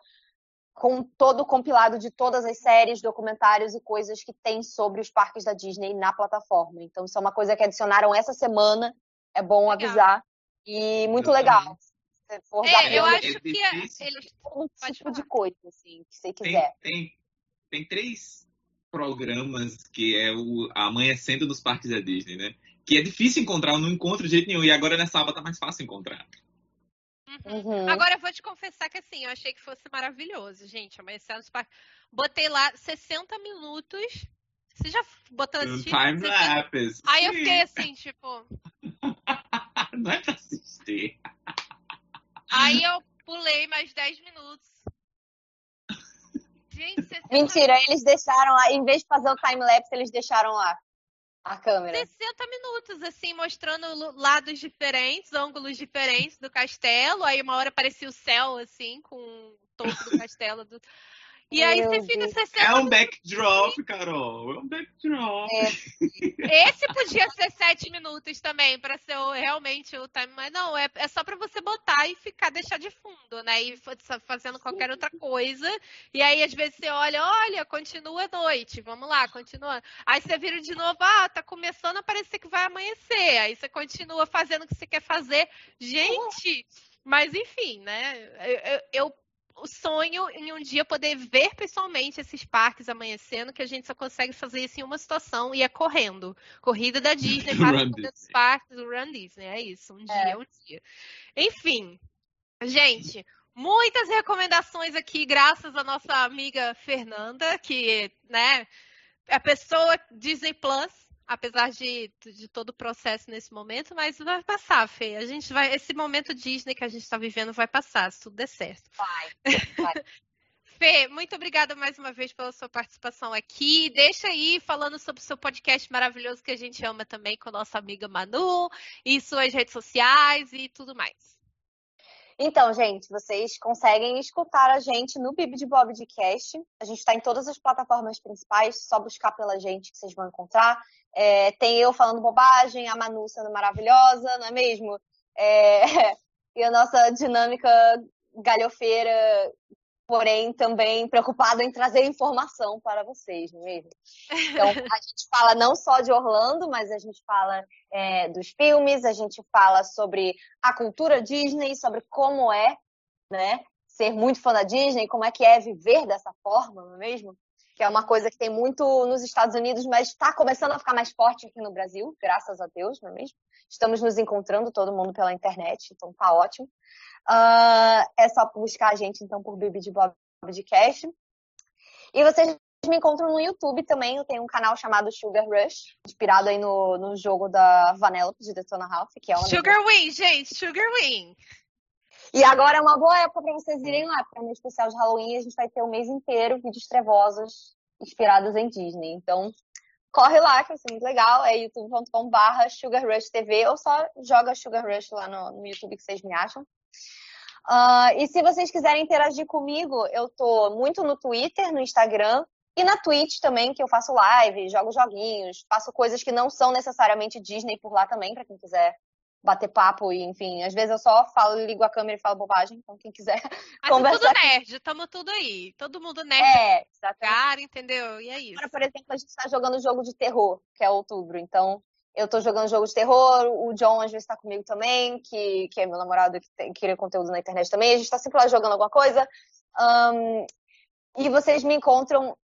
com todo o compilado de todas as séries, documentários e coisas que tem sobre os parques da Disney na plataforma. Então, isso é uma coisa que adicionaram essa semana, é bom legal. avisar. E muito legal for é, eu acho que é eles um tipo de coisa, assim, que você quiser. Tem, tem, tem, três programas que é o Amanhecendo nos Parques da Disney, né? Que é difícil encontrar, eu não encontro de jeito nenhum. E agora nessa aba tá mais fácil encontrar. Uhum. Uhum. Agora eu vou te confessar que assim, eu achei que fosse maravilhoso, gente. Amanhecendo nos Parques. Botei lá 60 minutos. Você já botou um time lapse. Aí eu fiquei assim, tipo. não é pra assistir. Aí eu pulei mais 10 minutos. Gente, 60 Mentira, minutos. eles deixaram lá, em vez de fazer o time-lapse, eles deixaram lá a câmera. 60 minutos, assim, mostrando lados diferentes, ângulos diferentes do castelo. Aí uma hora aparecia o céu, assim, com o topo do castelo. Do... E aí você fica 60 É um backdrop, Carol. É um backdrop. É. Esse podia ser 7 minutos também, para ser o, realmente o time. Mas não, é, é só para você botar e ficar, deixar de fundo, né? E fazendo qualquer outra coisa. E aí, às vezes, você olha, olha, continua a noite. Vamos lá, continua. Aí você vira de novo, ah, tá começando a parecer que vai amanhecer. Aí você continua fazendo o que você quer fazer. Gente, mas enfim, né? Eu, eu, o sonho em um dia poder ver pessoalmente esses parques amanhecendo, que a gente só consegue fazer isso em uma situação e é correndo. Corrida da Disney, para dos parques, o Run Disney, é isso, um dia, é. um dia. Enfim, gente, muitas recomendações aqui, graças à nossa amiga Fernanda, que, né, é a pessoa Disney Plus, apesar de, de todo o processo nesse momento, mas vai passar, Fê. A gente vai, esse momento Disney que a gente está vivendo vai passar, se tudo der certo. Vai, vai. Fê, muito obrigada mais uma vez pela sua participação aqui. Deixa aí falando sobre o seu podcast maravilhoso que a gente ama também com a nossa amiga Manu, e suas redes sociais e tudo mais. Então, gente, vocês conseguem escutar a gente no Bibi de Bob de Cast. A gente está em todas as plataformas principais, só buscar pela gente que vocês vão encontrar. É, tem eu falando bobagem, a Manu sendo maravilhosa, não é mesmo? É, e a nossa dinâmica galhofeira, porém também preocupada em trazer informação para vocês, não é mesmo? Então, a gente fala não só de Orlando, mas a gente fala é, dos filmes, a gente fala sobre a cultura Disney, sobre como é, né, ser muito fã da Disney, como é que é viver dessa forma, não é mesmo? Que é uma coisa que tem muito nos Estados Unidos, mas está começando a ficar mais forte aqui no Brasil, graças a Deus, não é mesmo? Estamos nos encontrando todo mundo pela internet, então tá ótimo. Uh, é só buscar a gente, então, por Bibi de Bob de Cash. E vocês me encontram no YouTube também, eu tenho um canal chamado Sugar Rush, inspirado aí no, no jogo da Vanellope de Detona Ralph, que é o Sugar Wing, gente, Sugar Wing. E agora é uma boa época para vocês irem lá, porque no especial de Halloween a gente vai ter o mês inteiro vídeos trevosos inspirados em Disney. Então, corre lá, que vai ser muito legal. É youtube.com barra Sugar Rush TV ou só joga Sugar Rush lá no, no YouTube que vocês me acham. Uh, e se vocês quiserem interagir comigo, eu tô muito no Twitter, no Instagram e na Twitch também, que eu faço live, jogo joguinhos, faço coisas que não são necessariamente Disney por lá também, para quem quiser bater papo e, enfim, às vezes eu só falo, ligo a câmera e falo bobagem, então quem quiser Mas conversar. tudo nerd, tamo tudo aí. Todo mundo nerd. É, Cara, entendeu? E é isso. Agora, por exemplo, a gente tá jogando jogo de terror, que é outubro, então eu tô jogando jogo de terror, o John às vezes tá comigo também, que, que é meu namorado que, tem, cria conteúdo na internet também, a gente tá sempre lá jogando alguma coisa. Um, e vocês me encontram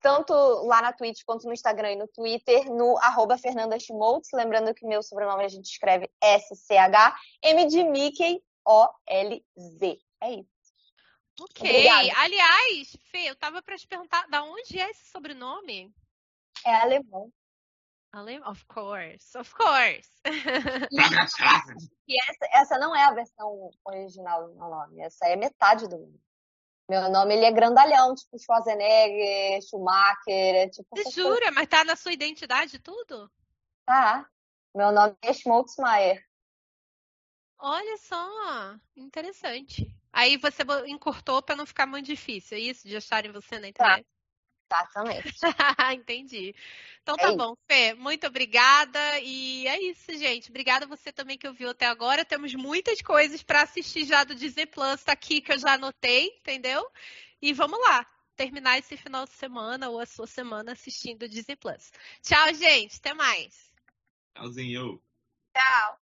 tanto lá na Twitch quanto no Instagram e no Twitter, no arroba Fernanda Schmoltz. Lembrando que meu sobrenome a gente escreve S-C-H, M de Mickey, O-L-Z. É isso. Ok. Obrigada. Aliás, Fê, eu tava para te perguntar, da onde é esse sobrenome? É alemão. Alemão, of course, of course. e essa, essa não é a versão original do meu nome, essa é metade do nome. Meu nome ele é grandalhão, tipo Schwarzenegger, Schumacher, é tipo. Você jura? Mas tá na sua identidade tudo? Tá. Meu nome é Schmoltzmaier. Olha só, interessante. Aí você encurtou para não ficar muito difícil, é isso? De acharem você na internet? Tá. Exatamente. Entendi. Então tá é bom, Fê, muito obrigada. E é isso, gente. Obrigada a você também que ouviu até agora. Temos muitas coisas para assistir já do Disney Plus tá aqui que eu já anotei, entendeu? E vamos lá, terminar esse final de semana ou a sua semana assistindo o Disney Plus. Tchau, gente. Até mais. Tchauzinho. Tchau.